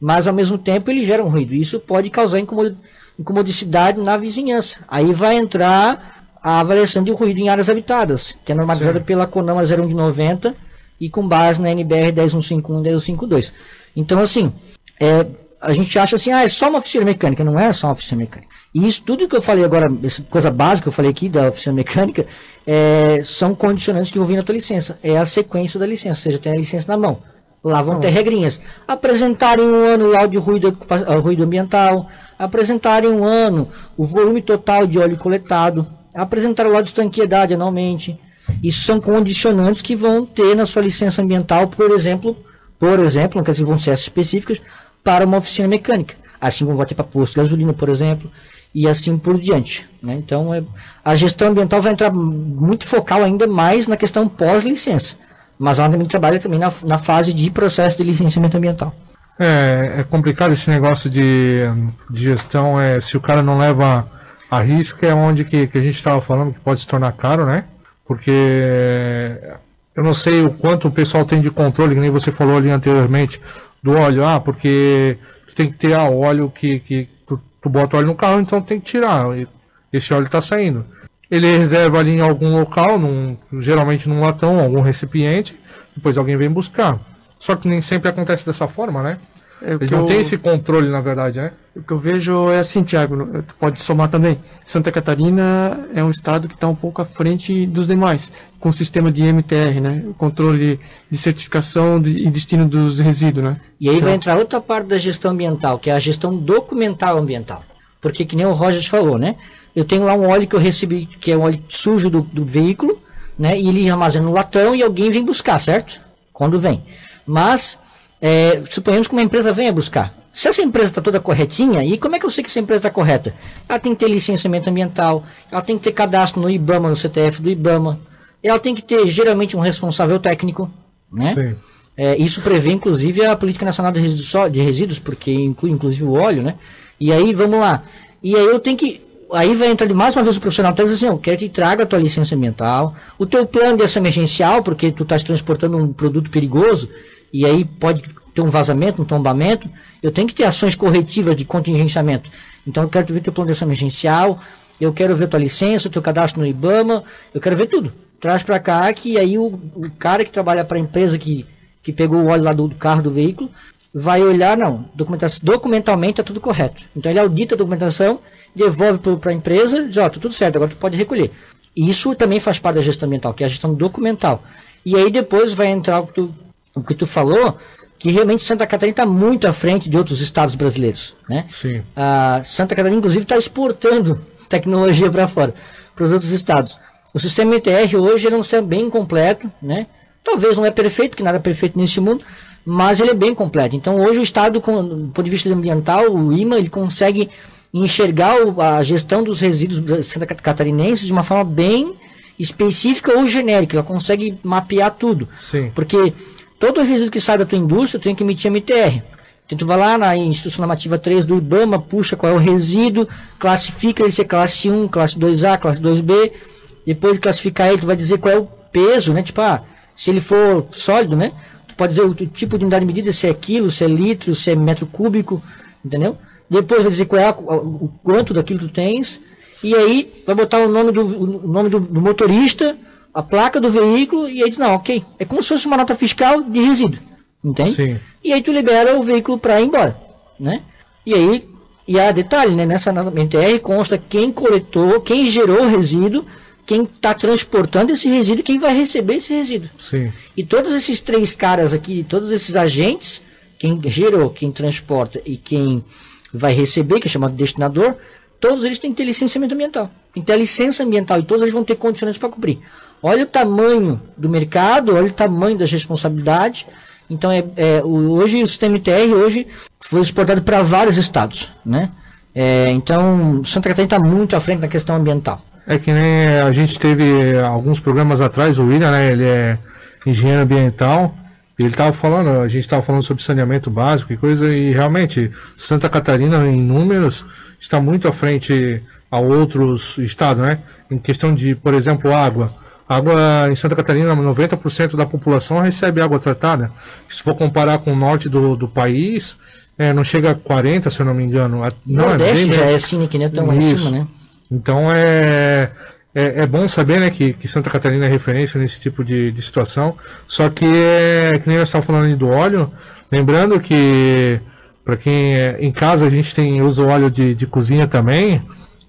mas ao mesmo tempo ele gera um ruído. Isso pode causar incomodicidade na vizinhança. Aí vai entrar a avaliação de ruído em áreas habitadas, que é normalizada Sim. pela CONAMA 01 de 90 e com base na NBR 10151 e 10152. Então, assim, é, a gente acha assim, ah, é só uma oficina mecânica. Não é só uma oficina mecânica. E isso tudo que eu falei agora, essa coisa básica que eu falei aqui da oficina mecânica, é, são condicionantes que envolvem a tua licença. É a sequência da licença, ou seja, tem a licença na mão. Lá vão ter regrinhas. Apresentarem um ano o áudio ruído, ruído ambiental, apresentarem um ano o volume total de óleo coletado, apresentar o laudo de estanqueidade anualmente. Isso são condicionantes que vão ter na sua licença ambiental, por exemplo, por exemplo, não quer dizer vão ser específicas, para uma oficina mecânica. Assim como vai ter para posto de gasolina, por exemplo, e assim por diante. Né? Então, é, a gestão ambiental vai entrar muito focal ainda mais na questão pós-licença. Mas ela também trabalha também na, na fase de processo de licenciamento ambiental. É, é complicado esse negócio de, de gestão. É, se o cara não leva a risco, é onde que, que a gente estava falando que pode se tornar caro, né? Porque eu não sei o quanto o pessoal tem de controle, que nem você falou ali anteriormente, do óleo. Ah, porque tu tem que ter ah, óleo que, que tu, tu bota óleo no carro, então tem que tirar. Esse óleo está saindo. Ele reserva ali em algum local, num, geralmente num latão, algum recipiente, depois alguém vem buscar. Só que nem sempre acontece dessa forma, né? É, Eles não eu... têm esse controle, na verdade, né? O que eu vejo é assim, Tiago, tu pode somar também. Santa Catarina é um estado que está um pouco à frente dos demais, com o sistema de MTR, né? O controle de certificação e destino dos resíduos, né? E aí então... vai entrar outra parte da gestão ambiental, que é a gestão documental ambiental. Porque, que nem o Roger falou, né? Eu tenho lá um óleo que eu recebi, que é um óleo sujo do, do veículo, né? E ele armazena no latão e alguém vem buscar, certo? Quando vem. Mas, é, suponhamos que uma empresa venha buscar. Se essa empresa está toda corretinha, e como é que eu sei que essa empresa está correta? Ela tem que ter licenciamento ambiental, ela tem que ter cadastro no IBAMA, no CTF do IBAMA, ela tem que ter geralmente um responsável técnico, né? Sim. É, isso prevê, inclusive, a Política Nacional de Resíduos, de resíduos, porque inclui, inclusive, o óleo, né? E aí, vamos lá. E aí eu tenho que... Aí vai entrar de mais uma vez o profissional técnico assim, eu quero que traga a tua licença ambiental, o teu plano de ação emergencial, porque tu estás transportando um produto perigoso, e aí pode ter um vazamento, um tombamento, eu tenho que ter ações corretivas de contingenciamento. Então eu quero ver teu plano de ação emergencial, eu quero ver tua licença, teu cadastro no IBAMA, eu quero ver tudo. Traz para cá que aí o, o cara que trabalha para a empresa que que pegou o óleo lá do, do carro do veículo, vai olhar, não, documentalmente está tudo correto. Então ele audita a documentação, devolve para a empresa, diz, ó, tá tudo certo, agora tu pode recolher. Isso também faz parte da gestão ambiental, que é a gestão documental. E aí depois vai entrar o que tu, o que tu falou, que realmente Santa Catarina está muito à frente de outros estados brasileiros. Né? Sim. A Santa Catarina, inclusive, está exportando [laughs] tecnologia para fora, para os outros estados. O sistema ETR hoje é um sistema bem completo, né? Talvez não é perfeito, porque nada é perfeito nesse mundo, mas ele é bem completo. Então hoje o Estado, com, do ponto de vista ambiental, o IMA, ele consegue enxergar a gestão dos resíduos catarinenses de uma forma bem específica ou genérica, ela consegue mapear tudo. Sim. Porque todo resíduo que sai da tua indústria tem que emitir MTR. Então tu vai lá na instrução normativa 3 do IBAMA, puxa qual é o resíduo, classifica ele se é classe 1, classe 2A, classe 2B. Depois de classificar ele, tu vai dizer qual é o peso, né? Tipo, ah, se ele for sólido, né? Tu pode dizer o, tipo de unidade de medida, se é quilo, se é litro, se é metro cúbico, entendeu? Depois vai dizer qual é o quanto daquilo tu tens. E aí vai botar o nome do, o nome do, do motorista, a placa do veículo, e aí diz, não, ok. É como se fosse uma nota fiscal de resíduo. Entende? Sim. E aí tu libera o veículo para ir embora, né? E aí, e há detalhe, né? Nessa MTR consta quem coletou, quem gerou o resíduo, quem está transportando esse resíduo quem vai receber esse resíduo. Sim. E todos esses três caras aqui, todos esses agentes, quem gerou, quem transporta e quem vai receber, que é chamado destinador, todos eles têm que ter licenciamento ambiental. Tem que ter a licença ambiental e todos eles vão ter condições para cumprir. Olha o tamanho do mercado, olha o tamanho das responsabilidades. Então, é, é hoje o sistema ITR hoje foi exportado para vários estados, né? É, então, Santa Catarina está muito à frente na questão ambiental. É que nem a gente teve alguns programas atrás, o William, né? Ele é engenheiro ambiental. Ele estava falando, a gente estava falando sobre saneamento básico e coisa, e realmente Santa Catarina, em números, está muito à frente a outros estados, né? Em questão de, por exemplo, água. Água em Santa Catarina, 90% da população recebe água tratada. Se for comparar com o norte do, do país, é, não chega a 40, se eu não me engano. Não, Nordeste é bem já é assim, que nem tão lá em cima, né? Então é, é, é bom saber né, que, que Santa Catarina é referência nesse tipo de, de situação. Só que é que nem eu estava falando do óleo, lembrando que para quem é, em casa a gente tem usa óleo de, de cozinha também.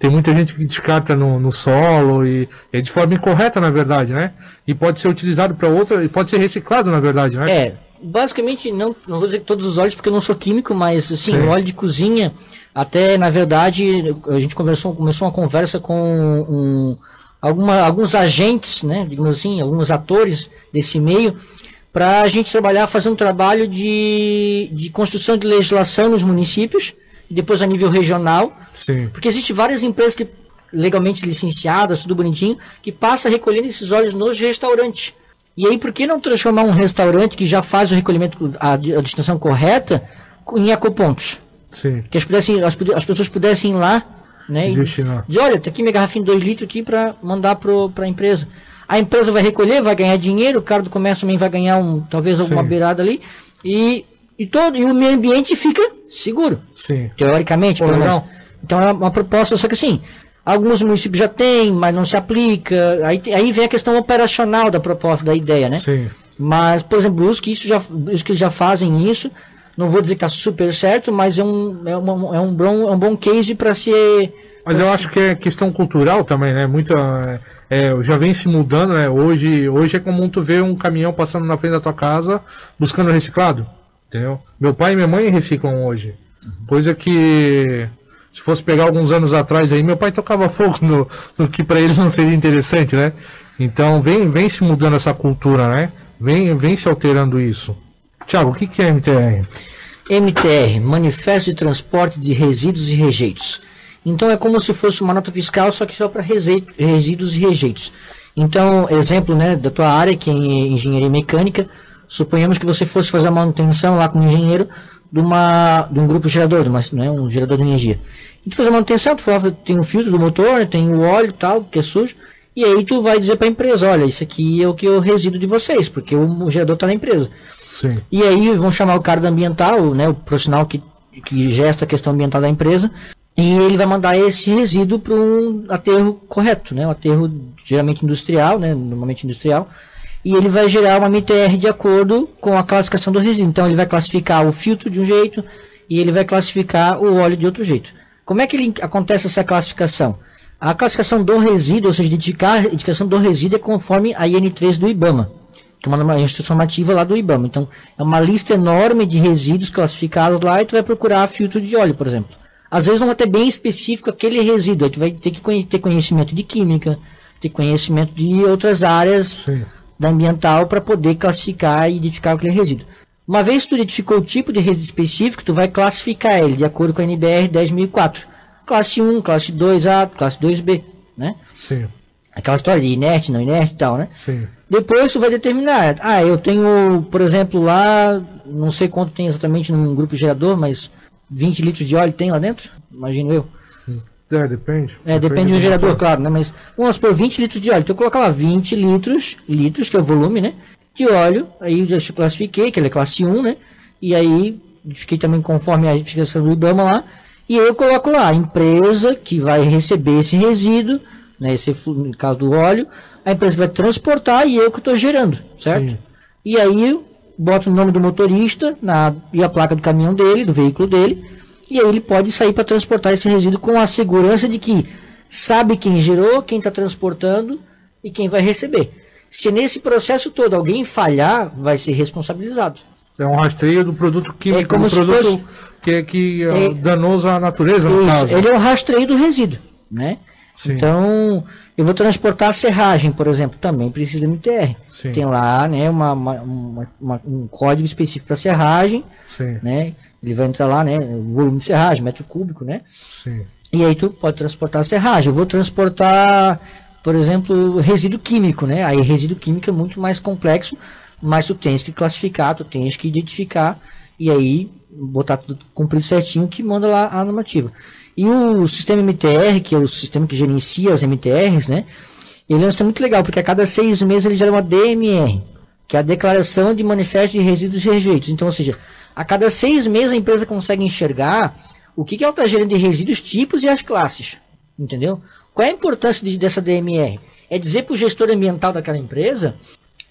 Tem muita gente que descarta no, no solo e é de forma incorreta, na verdade, né? E pode ser utilizado para outra, e pode ser reciclado, na verdade, né? É, basicamente, não, não vou dizer que todos os óleos, porque eu não sou químico, mas assim, Sim. o óleo de cozinha, até na verdade, a gente conversou, começou uma conversa com um, alguma, alguns agentes, né, digamos assim, alguns atores desse meio, para a gente trabalhar, fazer um trabalho de, de construção de legislação nos municípios, e depois a nível regional, Sim. porque existe várias empresas que legalmente licenciadas, tudo bonitinho, que passa recolhendo esses óleos nos restaurantes. E aí, por que não transformar um restaurante que já faz o recolhimento, a, a destinação correta, em ecopontos? Sim. Que as, pudessem, as, as pessoas pudessem ir lá, né? E Destinar. dizer, olha, tá aqui minha garrafinha de 2 litros aqui para mandar para a empresa. A empresa vai recolher, vai ganhar dinheiro, o cara do comércio também vai ganhar um, talvez alguma Sim. beirada ali. E, e, todo, e o meio ambiente fica seguro Sim. teoricamente, Pô, pelo menos. Então é uma proposta, só que assim, alguns municípios já têm, mas não se aplica. Aí, aí vem a questão operacional da proposta, da ideia, né? Sim. Mas, por exemplo, os que isso já, os que já fazem isso, não vou dizer que está super certo, mas é um, é uma, é um, bom, é um bom case para ser. Mas eu acho que é questão cultural também, né? Muita. É, já vem se mudando, né? Hoje, hoje é comum tu ver um caminhão passando na frente da tua casa buscando reciclado. Entendeu? Meu pai e minha mãe reciclam hoje. Coisa que. Se fosse pegar alguns anos atrás aí, meu pai tocava [laughs] fogo no, no que para ele não seria interessante, né? Então vem, vem se mudando essa cultura, né? Vem, vem se alterando isso. Tiago, o que, que é MTR? MTR, Manifesto de Transporte de Resíduos e Rejeitos. Então é como se fosse uma nota fiscal, só que só para resíduos e rejeitos. Então, exemplo né, da tua área, que é engenharia mecânica, suponhamos que você fosse fazer a manutenção lá como engenheiro de, uma, de um grupo gerador, de uma, né, um gerador de energia. E tu faz a manutenção, tu fala, tem o filtro do motor, tem o óleo e tal, que é sujo, e aí tu vai dizer para a empresa, olha, isso aqui é o que eu resíduo de vocês, porque o gerador está na empresa. Sim. E aí vão chamar o cara do ambiental, né, o profissional que, que gesta a questão ambiental da empresa, e ele vai mandar esse resíduo para um aterro correto, né, um aterro geralmente industrial, né, normalmente industrial, e ele vai gerar uma MTR de acordo com a classificação do resíduo. Então ele vai classificar o filtro de um jeito e ele vai classificar o óleo de outro jeito. Como é que ele, acontece essa classificação? A classificação do resíduo, ou seja, identificar a indicação do resíduo é conforme a IN3 do IBAMA que é uma instrução normativa lá do IBAMA. Então, é uma lista enorme de resíduos classificados lá e tu vai procurar filtro de óleo, por exemplo. Às vezes não vai ter bem específico aquele resíduo, aí tu vai ter que ter conhecimento de química, ter conhecimento de outras áreas Sim. Da ambiental para poder classificar e identificar aquele resíduo. Uma vez que tu identificou o tipo de resíduo específico, tu vai classificar ele de acordo com a NBR 10004. Classe 1, classe 2A, classe 2B, né? Sim. Aquela história de inerte, não inerte e tal, né? Sim. Depois tu vai determinar. Ah, eu tenho, por exemplo, lá, não sei quanto tem exatamente num grupo gerador, mas 20 litros de óleo tem lá dentro? Imagino eu. É, depende. É, depende, do, gerador, motor. claro, né? Mas vamos supor 20 litros de óleo. Então eu coloco lá 20 litros, litros, que é o volume, né? De óleo. Aí eu já classifiquei, que ele é classe 1, né? E aí fiquei também conforme a identificação do IBAMA lá. E aí eu coloco lá a empresa que vai receber esse resíduo, né? Esse, no caso do óleo, a empresa que vai transportar e eu que estou gerando, certo? Sim. E aí boto o nome do motorista na, e a placa do caminhão dele, do veículo dele e aí ele pode sair para transportar esse resíduo com a segurança de que sabe quem gerou, quem está transportando e quem vai receber. Se nesse processo todo alguém falhar, vai ser responsabilizado. É um rastreio do produto químico, é como do produto fosse... que, é que é, é danoso à natureza, no isso, caso. Ele é o rastreio do resíduo, né? Sim. Então, eu vou transportar a serragem, por exemplo, também precisa de MTR. Sim. Tem lá, né, uma, uma, uma um código específico para serragem, Sim. né? Ele vai entrar lá, né, volume de serragem, metro cúbico, né? Sim. E aí tu pode transportar a serragem. Eu vou transportar, por exemplo, resíduo químico, né? Aí resíduo químico é muito mais complexo, mas tu tens que classificar, tu tens que identificar e aí botar tudo cumprido certinho que manda lá a normativa. E o sistema MTR, que é o sistema que gerencia as MTRs, né? Ele é um sistema muito legal, porque a cada seis meses ele gera uma DMR, que é a Declaração de Manifesto de Resíduos e Rejeitos. Então, ou seja, a cada seis meses a empresa consegue enxergar o que, que ela está gerando de resíduos, tipos e as classes. Entendeu? Qual é a importância de, dessa DMR? É dizer para o gestor ambiental daquela empresa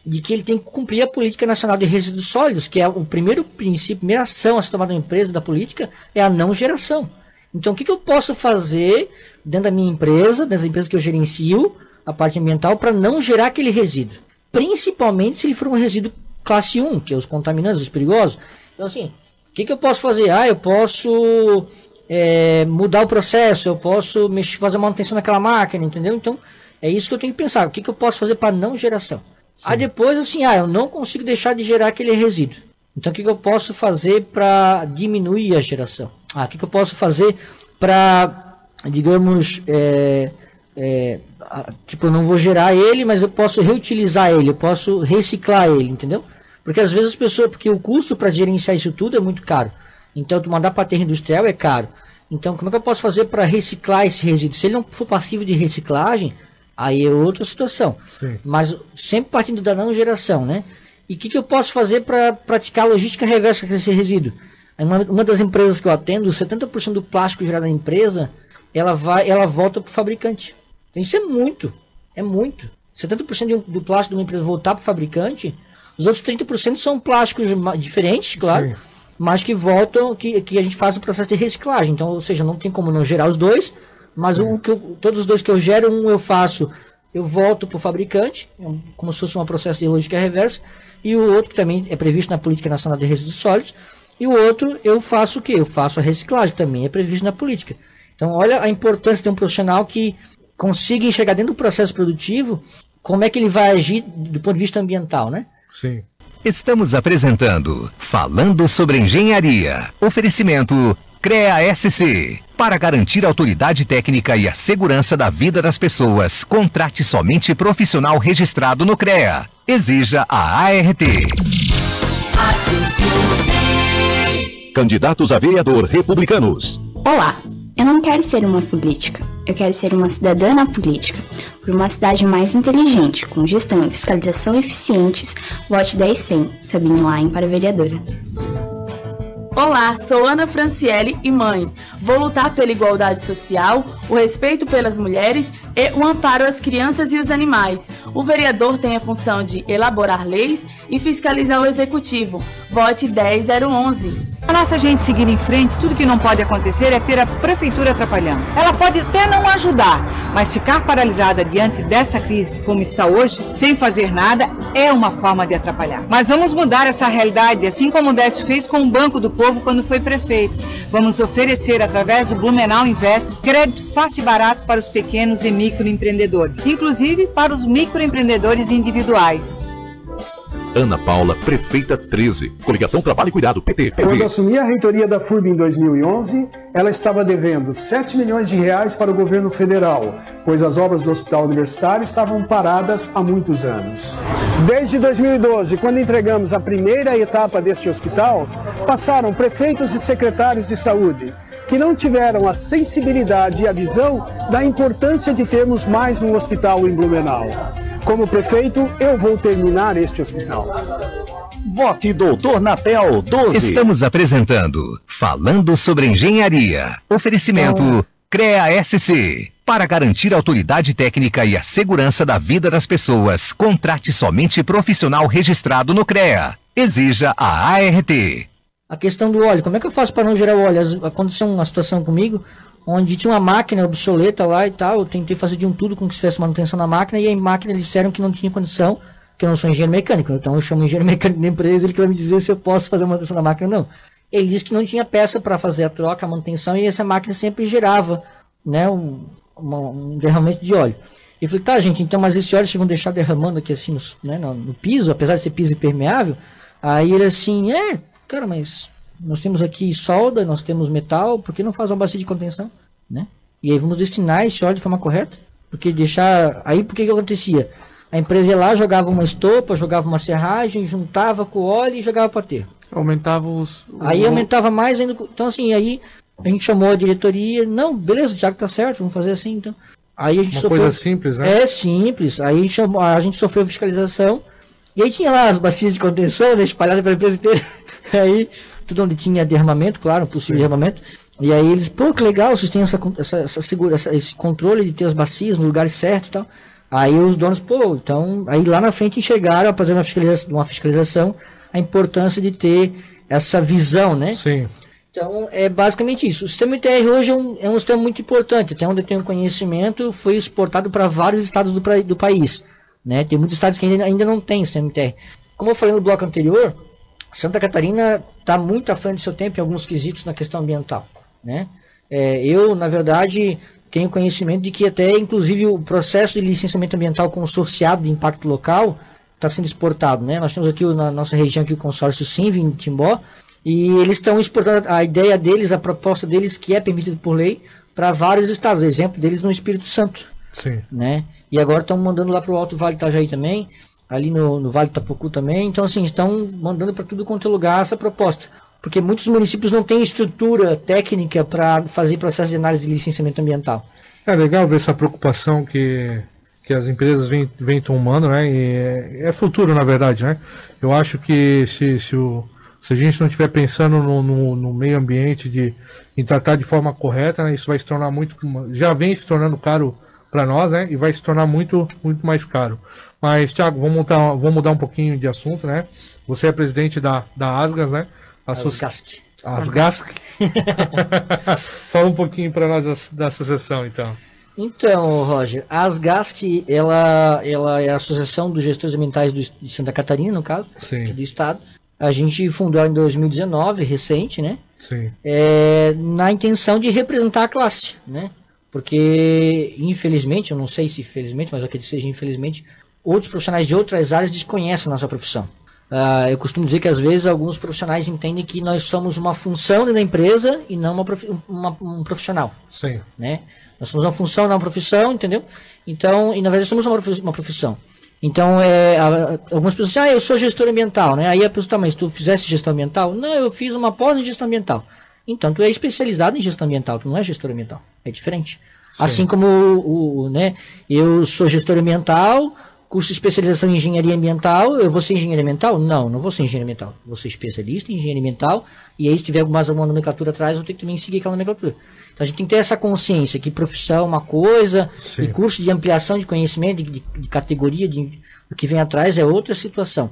de que ele tem que cumprir a política nacional de resíduos sólidos, que é o primeiro princípio, a primeira ação a ser tomada na empresa da política é a não geração. Então, o que, que eu posso fazer dentro da minha empresa, dessa empresa que eu gerencio, a parte ambiental, para não gerar aquele resíduo? Principalmente se ele for um resíduo classe 1, que é os contaminantes, os perigosos. Então, assim, o que, que eu posso fazer? Ah, eu posso é, mudar o processo, eu posso mexer, fazer manutenção naquela máquina, entendeu? Então, é isso que eu tenho que pensar. O que, que eu posso fazer para não geração? Sim. Aí depois, assim, ah, eu não consigo deixar de gerar aquele resíduo. Então, o que, que eu posso fazer para diminuir a geração? Ah, o que, que eu posso fazer para, digamos, é, é, tipo, eu não vou gerar ele, mas eu posso reutilizar ele, eu posso reciclar ele, entendeu? Porque às vezes as pessoas, porque o custo para gerenciar isso tudo é muito caro. Então, tu mandar para terra industrial é caro. Então, como é que eu posso fazer para reciclar esse resíduo? Se ele não for passivo de reciclagem, aí é outra situação. Sim. Mas sempre partindo da não geração, né? E o que, que eu posso fazer para praticar logística reversa com esse resíduo? Uma, uma das empresas que eu atendo, 70% do plástico gerado na empresa, ela vai, ela volta para o fabricante. Então isso é muito, é muito. 70% do plástico de uma empresa voltar para o fabricante, os outros 30% são plásticos diferentes, claro, Sim. mas que voltam, que, que a gente faz o processo de reciclagem. Então, ou seja, não tem como não gerar os dois, mas o que eu, todos os dois que eu gero, um eu faço, eu volto para o fabricante, é como se fosse um processo de lógica reversa, e o outro que também é previsto na Política Nacional de Resíduos Sólidos, e o outro, eu faço o quê? Eu faço a reciclagem, também é previsto na política. Então, olha a importância de um profissional que consiga enxergar dentro do processo produtivo como é que ele vai agir do ponto de vista ambiental, né? Sim. Estamos apresentando Falando sobre Engenharia. Oferecimento CREA SC. Para garantir a autoridade técnica e a segurança da vida das pessoas, contrate somente profissional registrado no CREA. Exija a ART. Candidatos a vereador republicanos. Olá, eu não quero ser uma política, eu quero ser uma cidadã na política. Por uma cidade mais inteligente, com gestão e fiscalização eficientes, vote 10100, Sabine Lain para vereadora. Olá, sou Ana Franciele e mãe. Vou lutar pela igualdade social, o respeito pelas mulheres e o amparo às crianças e os animais. O vereador tem a função de elaborar leis e fiscalizar o executivo. Vote 10011. A nossa gente seguir em frente, tudo que não pode acontecer é ter a prefeitura atrapalhando. Ela pode até não ajudar, mas ficar paralisada diante dessa crise como está hoje, sem fazer nada, é uma forma de atrapalhar. Mas vamos mudar essa realidade, assim como o Décio fez com o Banco do Povo quando foi prefeito. Vamos oferecer, através do Blumenau Invest, crédito fácil e barato para os pequenos e microempreendedores, inclusive para os microempreendedores individuais. Ana Paula, prefeita 13. Coligação Trabalho e Cuidado, PT, Quando assumi a reitoria da FURB em 2011, ela estava devendo 7 milhões de reais para o governo federal, pois as obras do hospital universitário estavam paradas há muitos anos. Desde 2012, quando entregamos a primeira etapa deste hospital, passaram prefeitos e secretários de saúde que não tiveram a sensibilidade e a visão da importância de termos mais um hospital em Blumenau. Como prefeito, eu vou terminar este hospital. Vote Doutor Natel 12. Estamos apresentando Falando sobre Engenharia. Oferecimento CREA SC. Para garantir a autoridade técnica e a segurança da vida das pessoas, contrate somente profissional registrado no CREA. Exija a ART. A questão do óleo, como é que eu faço para não gerar óleo? Aconteceu uma situação comigo onde tinha uma máquina obsoleta lá e tal. Eu tentei fazer de um tudo com que se fizesse manutenção na máquina e a máquina disseram que não tinha condição, que eu não sou engenheiro mecânico. Então eu chamo engenheiro [laughs] mecânico da empresa, ele que vai me dizer se eu posso fazer manutenção da máquina ou não. Ele disse que não tinha peça para fazer a troca, a manutenção e essa máquina sempre gerava né, um, uma- um derramamento de óleo. Eu falei, tá, gente, então, mas esse óleo vocês vão deixar derramando aqui assim no, né, no, no piso, apesar de ser piso impermeável? Aí ele assim, é, cara, mas nós temos aqui solda, nós temos metal, por que não faz uma bacia de contenção? Né? E aí vamos destinar esse óleo de forma correta? Porque deixar. Aí por que que acontecia? A empresa ia lá, jogava uma estopa, jogava uma serragem, juntava com o óleo e jogava para aterro. Aumentava os. Aí aumentava mais ainda. Então, assim, aí a gente chamou a diretoria. Não, beleza, o Thiago tá certo, vamos fazer assim então. Aí a gente Uma sofreu. coisa simples, né? É simples. Aí a gente, chamou, a gente sofreu fiscalização. E aí tinha lá as bacias de contenção, né, espalhadas pela empresa inteira. [laughs] aí, tudo onde tinha derramamento, claro, possível derramamento. E aí eles, pô, que legal, vocês têm essa, essa, essa segura, essa- esse controle de ter as bacias nos lugares certos e tal. Aí os donos, pô, então, aí lá na frente enxergaram, a fazer uma fiscalização, uma fiscalização, a importância de ter essa visão, né? Sim. Então, é basicamente isso. O sistema ITR hoje é um, é um sistema muito importante. Até onde eu tenho conhecimento, foi exportado para vários estados do, pra- do país. Né? Tem muitos estados que ainda, ainda não tem sistema. Como eu falei no bloco anterior, Santa Catarina está muito à frente do seu tempo em alguns quesitos na questão ambiental. Né? É, eu, na verdade, tenho conhecimento de que até, inclusive, o processo de licenciamento ambiental consorciado de impacto local está sendo exportado. Né? Nós temos aqui na nossa região aqui, o consórcio Simv, em Timbó, e eles estão exportando a ideia deles, a proposta deles, que é permitida por lei, para vários estados. Exemplo deles no Espírito Santo. Sim. Né? E agora estão mandando lá para o Alto Vale Itajaí também, ali no, no Vale do Tapucu também. Então, assim, estão mandando para tudo quanto é lugar essa proposta. Porque muitos municípios não têm estrutura técnica para fazer processo de análise de licenciamento ambiental. É legal ver essa preocupação que, que as empresas vêm, vêm tomando, né? E é, é futuro, na verdade, né? Eu acho que se, se, o, se a gente não estiver pensando no, no, no meio ambiente, de, em tratar de forma correta, né? Isso vai se tornar muito. Já vem se tornando caro para nós, né? E vai se tornar muito, muito mais caro. Mas, Thiago, vamos mudar, vamos mudar um pouquinho de assunto, né? Você é presidente da, da Asgas, né? Asgasc. Asgasc. [laughs] Fala um pouquinho para nós da, da associação, então. Então, Roger, a Asgasc, ela, ela é a Associação dos Gestores Ambientais do, de Santa Catarina, no caso, Sim. aqui do estado. A gente fundou ela em 2019, recente, né? Sim. é, na intenção de representar a classe, né? Porque, infelizmente, eu não sei se felizmente, mas acredito que seja infelizmente, outros profissionais de outras áreas desconhecem a nossa profissão. Ah, eu costumo dizer que às vezes alguns profissionais entendem que nós somos uma função da empresa e não uma, uma- um profissional, Sim. né? Nós somos uma função, não uma profissão, entendeu? Então, e na verdade somos uma profi- uma profissão. Então, é, algumas pessoas dizem, ah, eu sou gestor ambiental, né? Aí a pessoa, tá, mas tu fizesse gestão ambiental? Não, eu fiz uma pós em gestão ambiental. Então, tu é especializado em gestão ambiental, tu não é gestor ambiental. É diferente. Assim como o, o, né, eu sou gestor ambiental, curso de especialização em engenharia ambiental, eu vou ser engenheiro ambiental? Não, não vou ser engenheiro ambiental. Vou ser especialista em engenharia ambiental, e aí se tiver mais alguma nomenclatura atrás, eu ter que também seguir aquela nomenclatura. Então a gente tem que ter essa consciência que profissão é uma coisa, e curso de ampliação de conhecimento, de, de- de categoria, de, o que vem atrás é outra situação.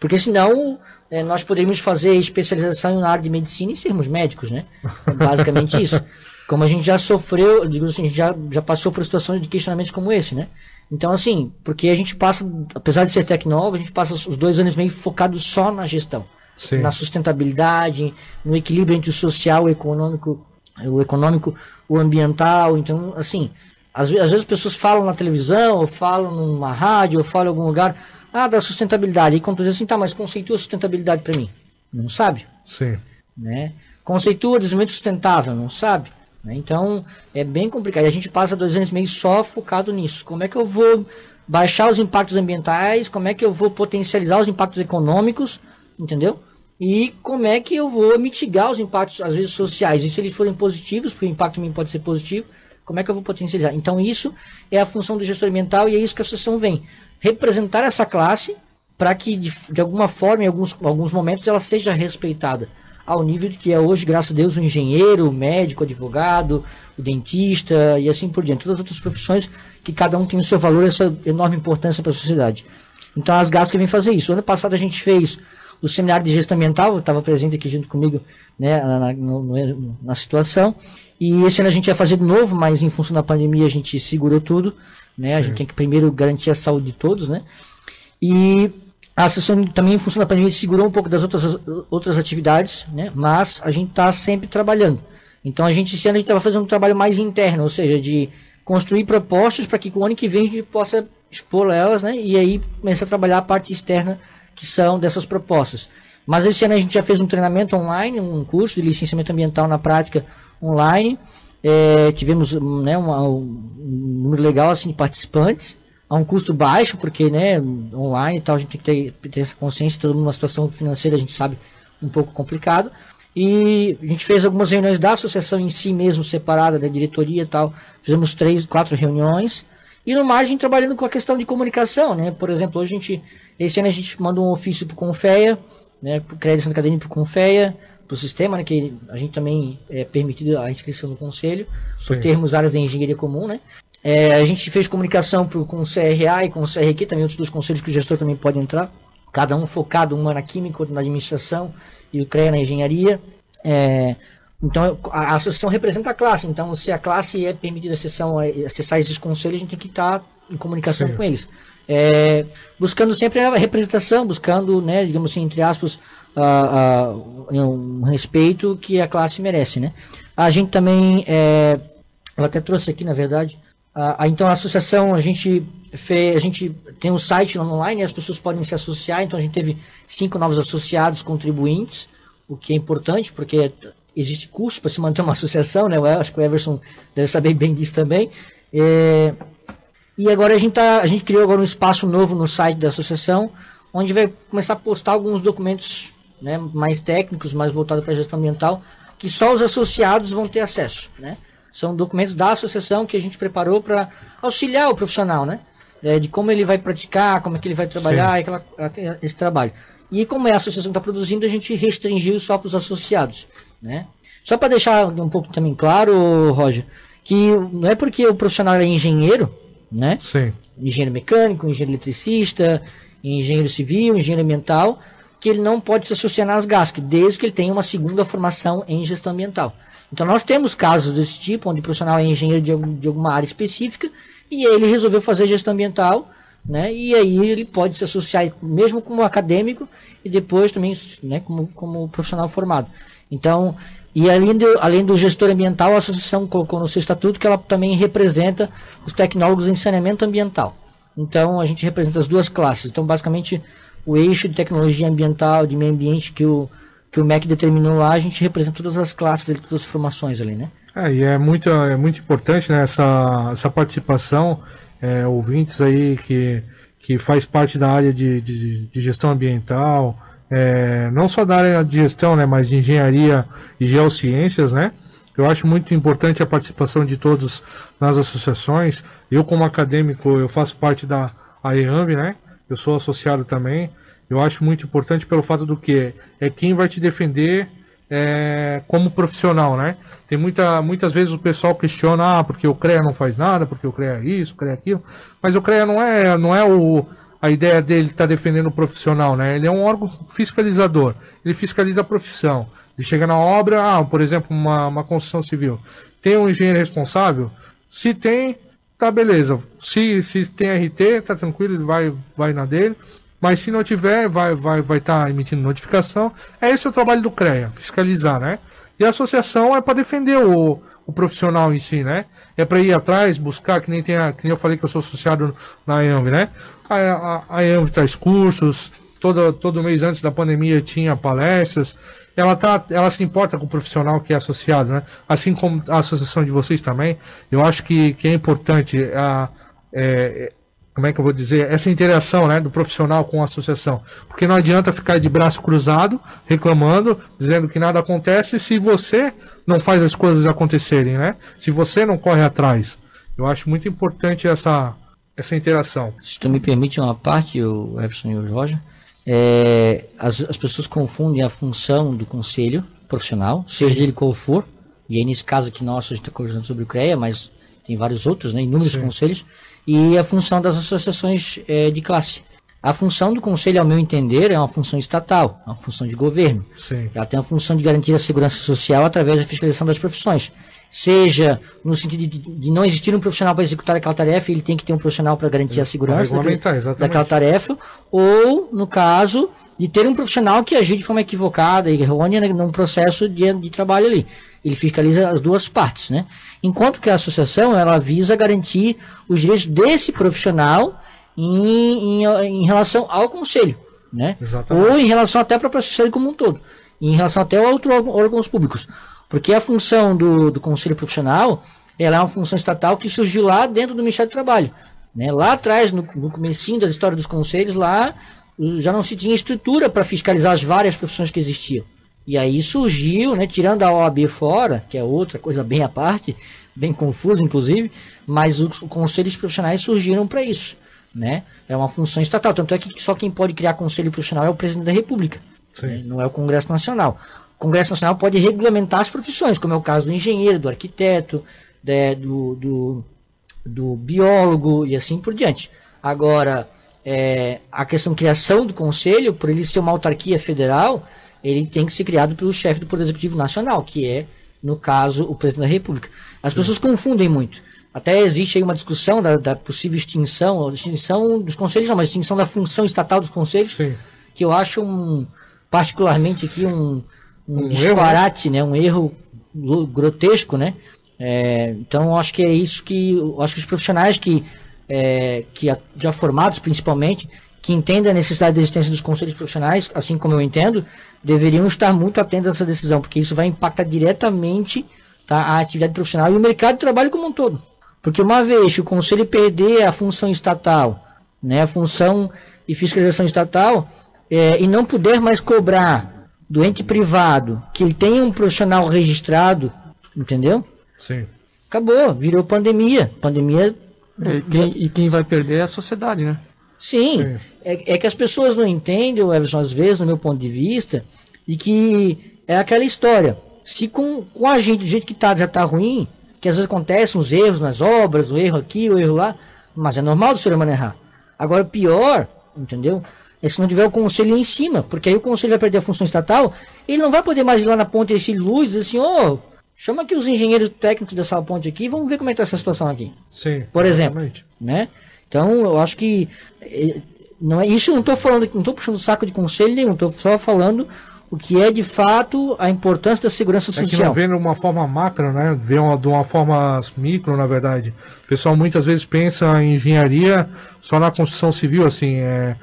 Porque senão eh, nós poderíamos fazer especialização na área de medicina e sermos médicos, né? É basicamente isso. [laughs] Como a gente já sofreu, digo assim, a gente já, já passou por situações de questionamentos como esse, né? Então, assim, porque a gente passa, apesar de ser tecnólogo, a gente passa os dois anos meio focado só na gestão. Sim. Na sustentabilidade, no equilíbrio entre o social, o econômico, o econômico, o ambiental. Então, assim, Às, às vezes as pessoas falam na televisão, ou falam numa rádio, ou falam em algum lugar, ah, da sustentabilidade. Aí quando tu diz assim, tá, mas conceitua sustentabilidade para mim. Não sabe, Sim. né? Conceitua desenvolvimento sustentável, não sabe. né? Então, é bem complicado. E a gente passa dois anos e meio só focado nisso. Como é que eu vou baixar os impactos ambientais? Como é que eu vou potencializar os impactos econômicos? Entendeu? E como é que eu vou mitigar os impactos, às vezes, sociais? E se eles forem positivos, porque o impacto também pode ser positivo, como é que eu vou potencializar? Então, isso é a função do gestor ambiental e é isso que a associação vem. Representar essa classe para que, de, de alguma forma, em alguns, alguns momentos, ela seja respeitada ao nível que é hoje, graças a Deus, o engenheiro, o médico, o advogado, o dentista e assim por diante. Todas as outras profissões que cada um tem o seu valor e a sua enorme importância para a sociedade. Então, as GAS que vem fazer isso. Ano passado a gente fez o seminário de gestão ambiental, estava presente aqui junto comigo né, na, na, na situação. E esse ano a gente ia fazer de novo, mas em função da pandemia a gente segurou tudo. Né? A gente tem que primeiro garantir a saúde de todos. Né? E a associação também, em função da pandemia, segurou um pouco das outras, outras atividades, né? mas a gente está sempre trabalhando. Então a gente esse ano a gente estava fazendo um trabalho mais interno, ou seja, de construir propostas para que o ano que vem a gente possa expor elas, né? E aí começar a trabalhar a parte externa que são dessas propostas. Mas esse ano a gente já fez um treinamento online, um curso de licenciamento ambiental na prática online. É, tivemos um, né, um número legal assim, de participantes, a um custo baixo, porque né, online e tal, a gente tem que ter, ter essa consciência, todo mundo numa situação financeira, a gente sabe, um pouco complicado. E a gente fez algumas reuniões da associação em si mesmo, separada da diretoria e tal. Fizemos três, quatro reuniões. E no margem trabalhando com a questão de comunicação, né? Por exemplo, hoje a gente, esse ano a gente manda um ofício para o Confeia, né? Crédito Santa Catarina para o Confeia, para o sistema, né? Que a gente também é permitido a inscrição no conselho, por Sim. termos áreas da engenharia comum, né? É, a gente fez comunicação pro, com o CRA e com o CRQ, também outros dois conselhos que o gestor também pode entrar, cada um focado, uma na química, outro na administração e o CREA na engenharia. É, então a, a associação representa a classe, então se a classe é permitida acessão, a- acessar esses conselhos, a gente tem que estar em comunicação Sim. com eles. É, buscando sempre a representação, buscando, né, digamos assim, entre aspas, a- a- um respeito que a classe merece, né? A gente também, é, eu até trouxe aqui, na verdade, a, a- então a associação, a gente fez, a gente tem um site lá online, as pessoas podem se associar, então a gente teve cinco novos associados contribuintes, o que é importante, porque existe custo para se manter uma associação, né? Eu acho que o Everson deve saber bem disso também. É, e agora a gente, tá, a gente criou agora um espaço novo no site da associação, onde vai começar a postar alguns documentos né, mais técnicos, mais voltados para a gestão ambiental, que só os associados vão ter acesso. Né? São documentos da associação que a gente preparou para auxiliar o profissional, né? É, de como ele vai praticar, como é que ele vai trabalhar, aquela, esse trabalho. E como é a associação que está produzindo, a gente restringiu só para os associados. Né? Só para deixar um pouco também claro, Roger, que não é porque o profissional é engenheiro, né? Sim. Engenheiro mecânico, engenheiro eletricista, engenheiro civil, engenheiro ambiental, que ele não pode se associar nas GASC, desde que ele tenha uma segunda formação em gestão ambiental. Então nós temos casos desse tipo, onde o profissional é engenheiro de, de alguma área específica e ele resolveu fazer gestão ambiental, né? E aí ele pode se associar mesmo como acadêmico e depois também, né, como, como profissional formado. Então, e além do, além do gestor ambiental, a associação colocou no seu estatuto que ela também representa os tecnólogos em saneamento ambiental. Então, a gente representa as duas classes. Então, basicamente, o eixo de tecnologia ambiental, de meio ambiente que o, que o MEC determinou lá, a gente representa todas as classes, todas as formações ali, né? É, e é muito, é muito importante né, essa, essa participação, é, ouvintes aí que, que faz parte da área de, de, de gestão ambiental, é, não só da área de gestão, né, mas de engenharia e geociências, né? Eu acho muito importante a participação de todos nas associações. Eu, como acadêmico, eu faço parte da AEAMB, né? Eu sou associado também. Eu acho muito importante pelo fato do que é quem vai te defender é, como profissional, né? Tem muita, muitas vezes o pessoal questiona, ah, porque o CREA não faz nada, porque o CREA é isso, o CREA é aquilo. Mas o CREA não é, não é o, a ideia dele estar defendendo o profissional, né? Ele é um órgão fiscalizador. Ele fiscaliza a profissão. Ele chega na obra, ah, por exemplo, uma, uma construção civil. Tem um engenheiro responsável? Se tem, tá beleza. Se, se tem RT, tá tranquilo, ele vai, vai na dele. Mas se não tiver, vai vai vai estar emitindo notificação. É esse o trabalho do CREA, fiscalizar, né? E a associação é para defender o, o profissional em si, né? É para ir atrás, buscar, que nem, tem a, que nem eu falei que eu sou associado na IAMB, né? A, a, a IAMB traz cursos, todo, todo mês antes da pandemia tinha palestras. Ela, tá, ela se importa com o profissional que é associado, né? Assim como a associação de vocês também. Eu acho que, que é importante a, é, como é que eu vou dizer, essa interação né, do profissional com a associação. Porque não adianta ficar de braço cruzado, reclamando, dizendo que nada acontece, se você não faz as coisas acontecerem, né? Se você não corre atrás. Eu acho muito importante essa, essa interação. Se tu me permite uma parte, o Everson e o Roger, é, as, as pessoas confundem a função do conselho profissional, seja ele qual for, e aí nesse caso aqui nosso a gente está conversando sobre o CREA, mas tem vários outros, né, inúmeros Sim. conselhos, e a função das associações é, de classe. A função do conselho, ao meu entender, é uma função estatal, uma função de governo. Sim. Ela tem a função de garantir a segurança social através da fiscalização das profissões. Seja no sentido de, de não existir um profissional para executar aquela tarefa, ele tem que ter um profissional para garantir a segurança daquele, daquela tarefa, ou, no caso, de ter um profissional que agir de forma equivocada e errônea né, num processo de, de trabalho ali. Ele fiscaliza as duas partes, né? Enquanto que a associação, ela visa garantir os direitos desse profissional em, em, em relação ao conselho, né? Exatamente. Ou em relação até para a sociedade como um todo. Em relação até a outros órgãos públicos. Porque a função do, do conselho profissional, ela é uma função estatal que surgiu lá dentro do Ministério do Trabalho. Né? Lá atrás, no, no comecinho da história dos conselhos, lá já não se tinha estrutura para fiscalizar as várias profissões que existiam. E aí surgiu, né, tirando a OAB fora, que é outra coisa bem à parte, bem confusa inclusive, mas os conselhos profissionais surgiram para isso, né? É uma função estatal, tanto é que só quem pode criar conselho profissional é o presidente da República, né? não é o Congresso Nacional. O Congresso Nacional pode regulamentar as profissões, como é o caso do engenheiro, do arquiteto, de, do, do, do biólogo e assim por diante. Agora, é, a questão de criação do conselho, por ele ser uma autarquia federal, ele tem que ser criado pelo chefe do Poder Executivo Nacional, que é, no caso, o presidente da República. As pessoas confundem muito. Até existe aí uma discussão da, da possível extinção, extinção dos conselhos, não, mas extinção da função estatal dos conselhos, Sim. que eu acho um, particularmente aqui um, um, um disparate, erro, né? um erro grotesco, né? É, então acho que é isso que acho que os profissionais que é, que já formados principalmente que entendem a necessidade da existência dos conselhos profissionais, assim como eu entendo, deveriam estar muito atentos a essa decisão, porque isso vai impactar diretamente tá, a atividade profissional e o mercado de trabalho como um todo. Porque uma vez que o conselho perder a função estatal, né, a função de fiscalização estatal, é, e não puder mais cobrar do ente privado que ele tenha um profissional registrado, entendeu? Sim. Acabou, virou pandemia. Pandemia. E quem, e quem vai perder é a sociedade, né? Sim, Sim. É, é, que as pessoas não entendem, Everson, às vezes, no meu ponto de vista, de que é aquela história. Se com, com a gente do jeito que tá, já tá ruim, que às vezes acontecem uns erros nas obras, o erro aqui, o erro lá, mas é normal do ser humano errar. Agora, pior, entendeu? É se não tiver o conselho em cima, porque aí o conselho vai perder a função estatal, ele não vai poder mais ir lá na ponte esse luz e dizer assim, ô, oh, chama aqui os engenheiros técnicos dessa ponte aqui, vamos ver como é que tá essa situação aqui. Sim. Por exemplo, né? Então, eu acho que eh, não é isso. Eu não estou falando, não estou puxando saco de conselho nenhum. Estou só falando o que é de fato a importância da segurança social. É que não vê de uma forma macro, né? Vê uma, de uma forma micro, na verdade. O pessoal muitas vezes pensa em engenharia só na construção civil, assim. É,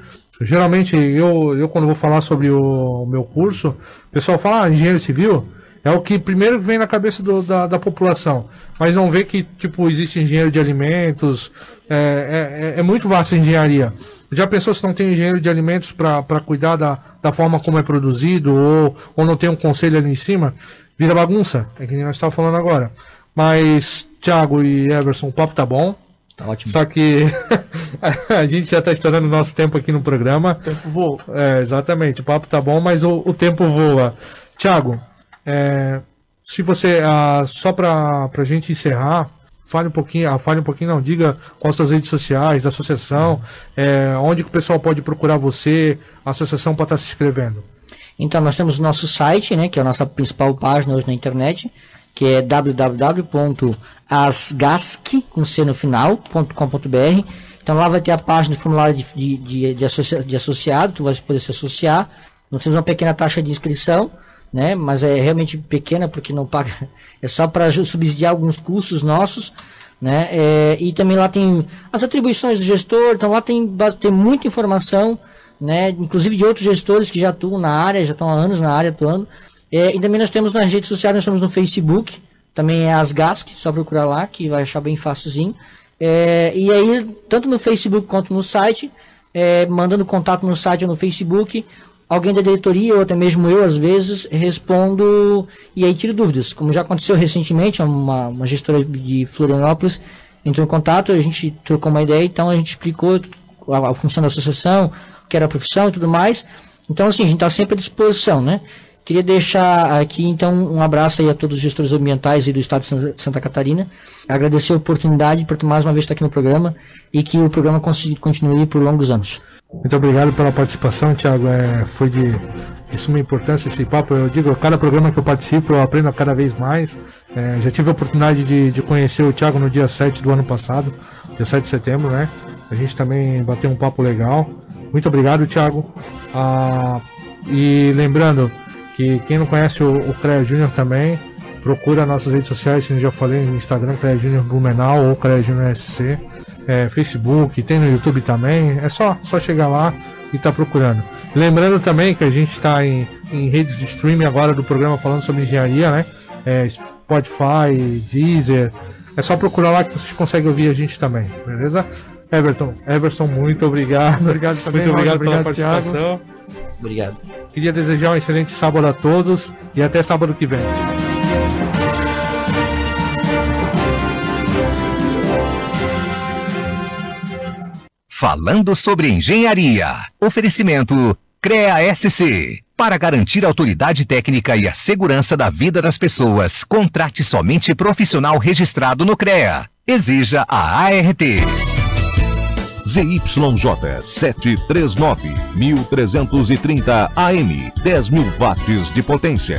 geralmente, eu, eu quando vou falar sobre o, o meu curso, o pessoal fala, ah, engenheiro civil é o que primeiro vem na cabeça do, da, da população. Mas não vê que, tipo, existe engenheiro de alimentos. É, é, é muito vasta a engenharia. Já pensou se não tem engenheiro de alimentos para cuidar da, da forma como é produzido? Ou, ou não tem um conselho ali em cima? Vira bagunça. É que nós estávamos falando agora. Mas, Thiago e Everson, o papo tá bom. Tá ótimo. Só que [laughs] a gente já está estourando o nosso tempo aqui no programa. O tempo voa. É, exatamente. O papo tá bom, mas o, o tempo voa. Thiago, é, se você, ah, só para a gente encerrar, fale um pouquinho, ah, fale um pouquinho, não, diga quais as redes sociais da associação, é, onde que o pessoal pode procurar você, a associação para estar se inscrevendo. Então, nós temos o nosso site, né, que é a nossa principal página hoje na internet, que é www.asgasc, com C no final.com.br. Então lá vai ter a página de formulário de, de, de, de, de associado, tu vai poder se associar. Nós temos uma pequena taxa de inscrição, né? Mas é realmente pequena porque não paga, [laughs] é só para subsidiar alguns custos nossos, né? É, e também lá tem as atribuições do gestor, então lá tem, tem muita informação, né? Inclusive de outros gestores que já atuam na área, já estão há anos na área atuando. É, e também nós temos nas redes sociais, nós estamos no Facebook, também é Asgask, só procurar lá que vai achar bem facilzinho. É, e aí, tanto no Facebook quanto no site, é, mandando contato no site ou no Facebook, alguém da diretoria ou até mesmo eu, às vezes, respondo e aí tiro dúvidas. Como já aconteceu recentemente, uma, uma gestora de Florianópolis entrou em contato, a gente trocou uma ideia, então a gente explicou a, a função da associação, o que era a profissão e tudo mais. Então, assim, a gente está sempre à disposição, né? Queria deixar aqui, então, um abraço aí a todos os gestores ambientais e do Estado de Santa Catarina. Agradecer a oportunidade por mais uma vez estar aqui no programa e que o programa continue por longos anos. Muito obrigado pela participação, Tiago. É, foi de, de, suma importância esse papo. Eu digo, cada programa que eu participo, eu aprendo cada vez mais. É, já tive a oportunidade de, de conhecer o Tiago no dia 7 do ano passado, dia 7 de setembro, né? A gente também bateu um papo legal. Muito obrigado, Tiago. Ah, e lembrando, que quem não conhece o, o CREA Júnior também, procura nossas redes sociais, como já falei, no Instagram, CREA Júnior Blumenau ou CREA Júnior SC, é, Facebook, tem no YouTube também, é só, só chegar lá e tá procurando. Lembrando também que a gente está em, em redes de streaming agora do programa falando sobre engenharia, né? É, Spotify, Deezer, é só procurar lá que vocês conseguem ouvir a gente também, beleza? Everton, Everson, muito obrigado. Obrigado também. Muito obrigado, obrigado pela participação. Thiago. Obrigado. Queria desejar um excelente sábado a todos e até sábado que vem. Falando sobre engenharia. Oferecimento CREA SC. Para garantir a autoridade técnica e a segurança da vida das pessoas, contrate somente profissional registrado no CREA. Exija a ART. ZYJ 739, 1330 AM, 10 mil watts de potência.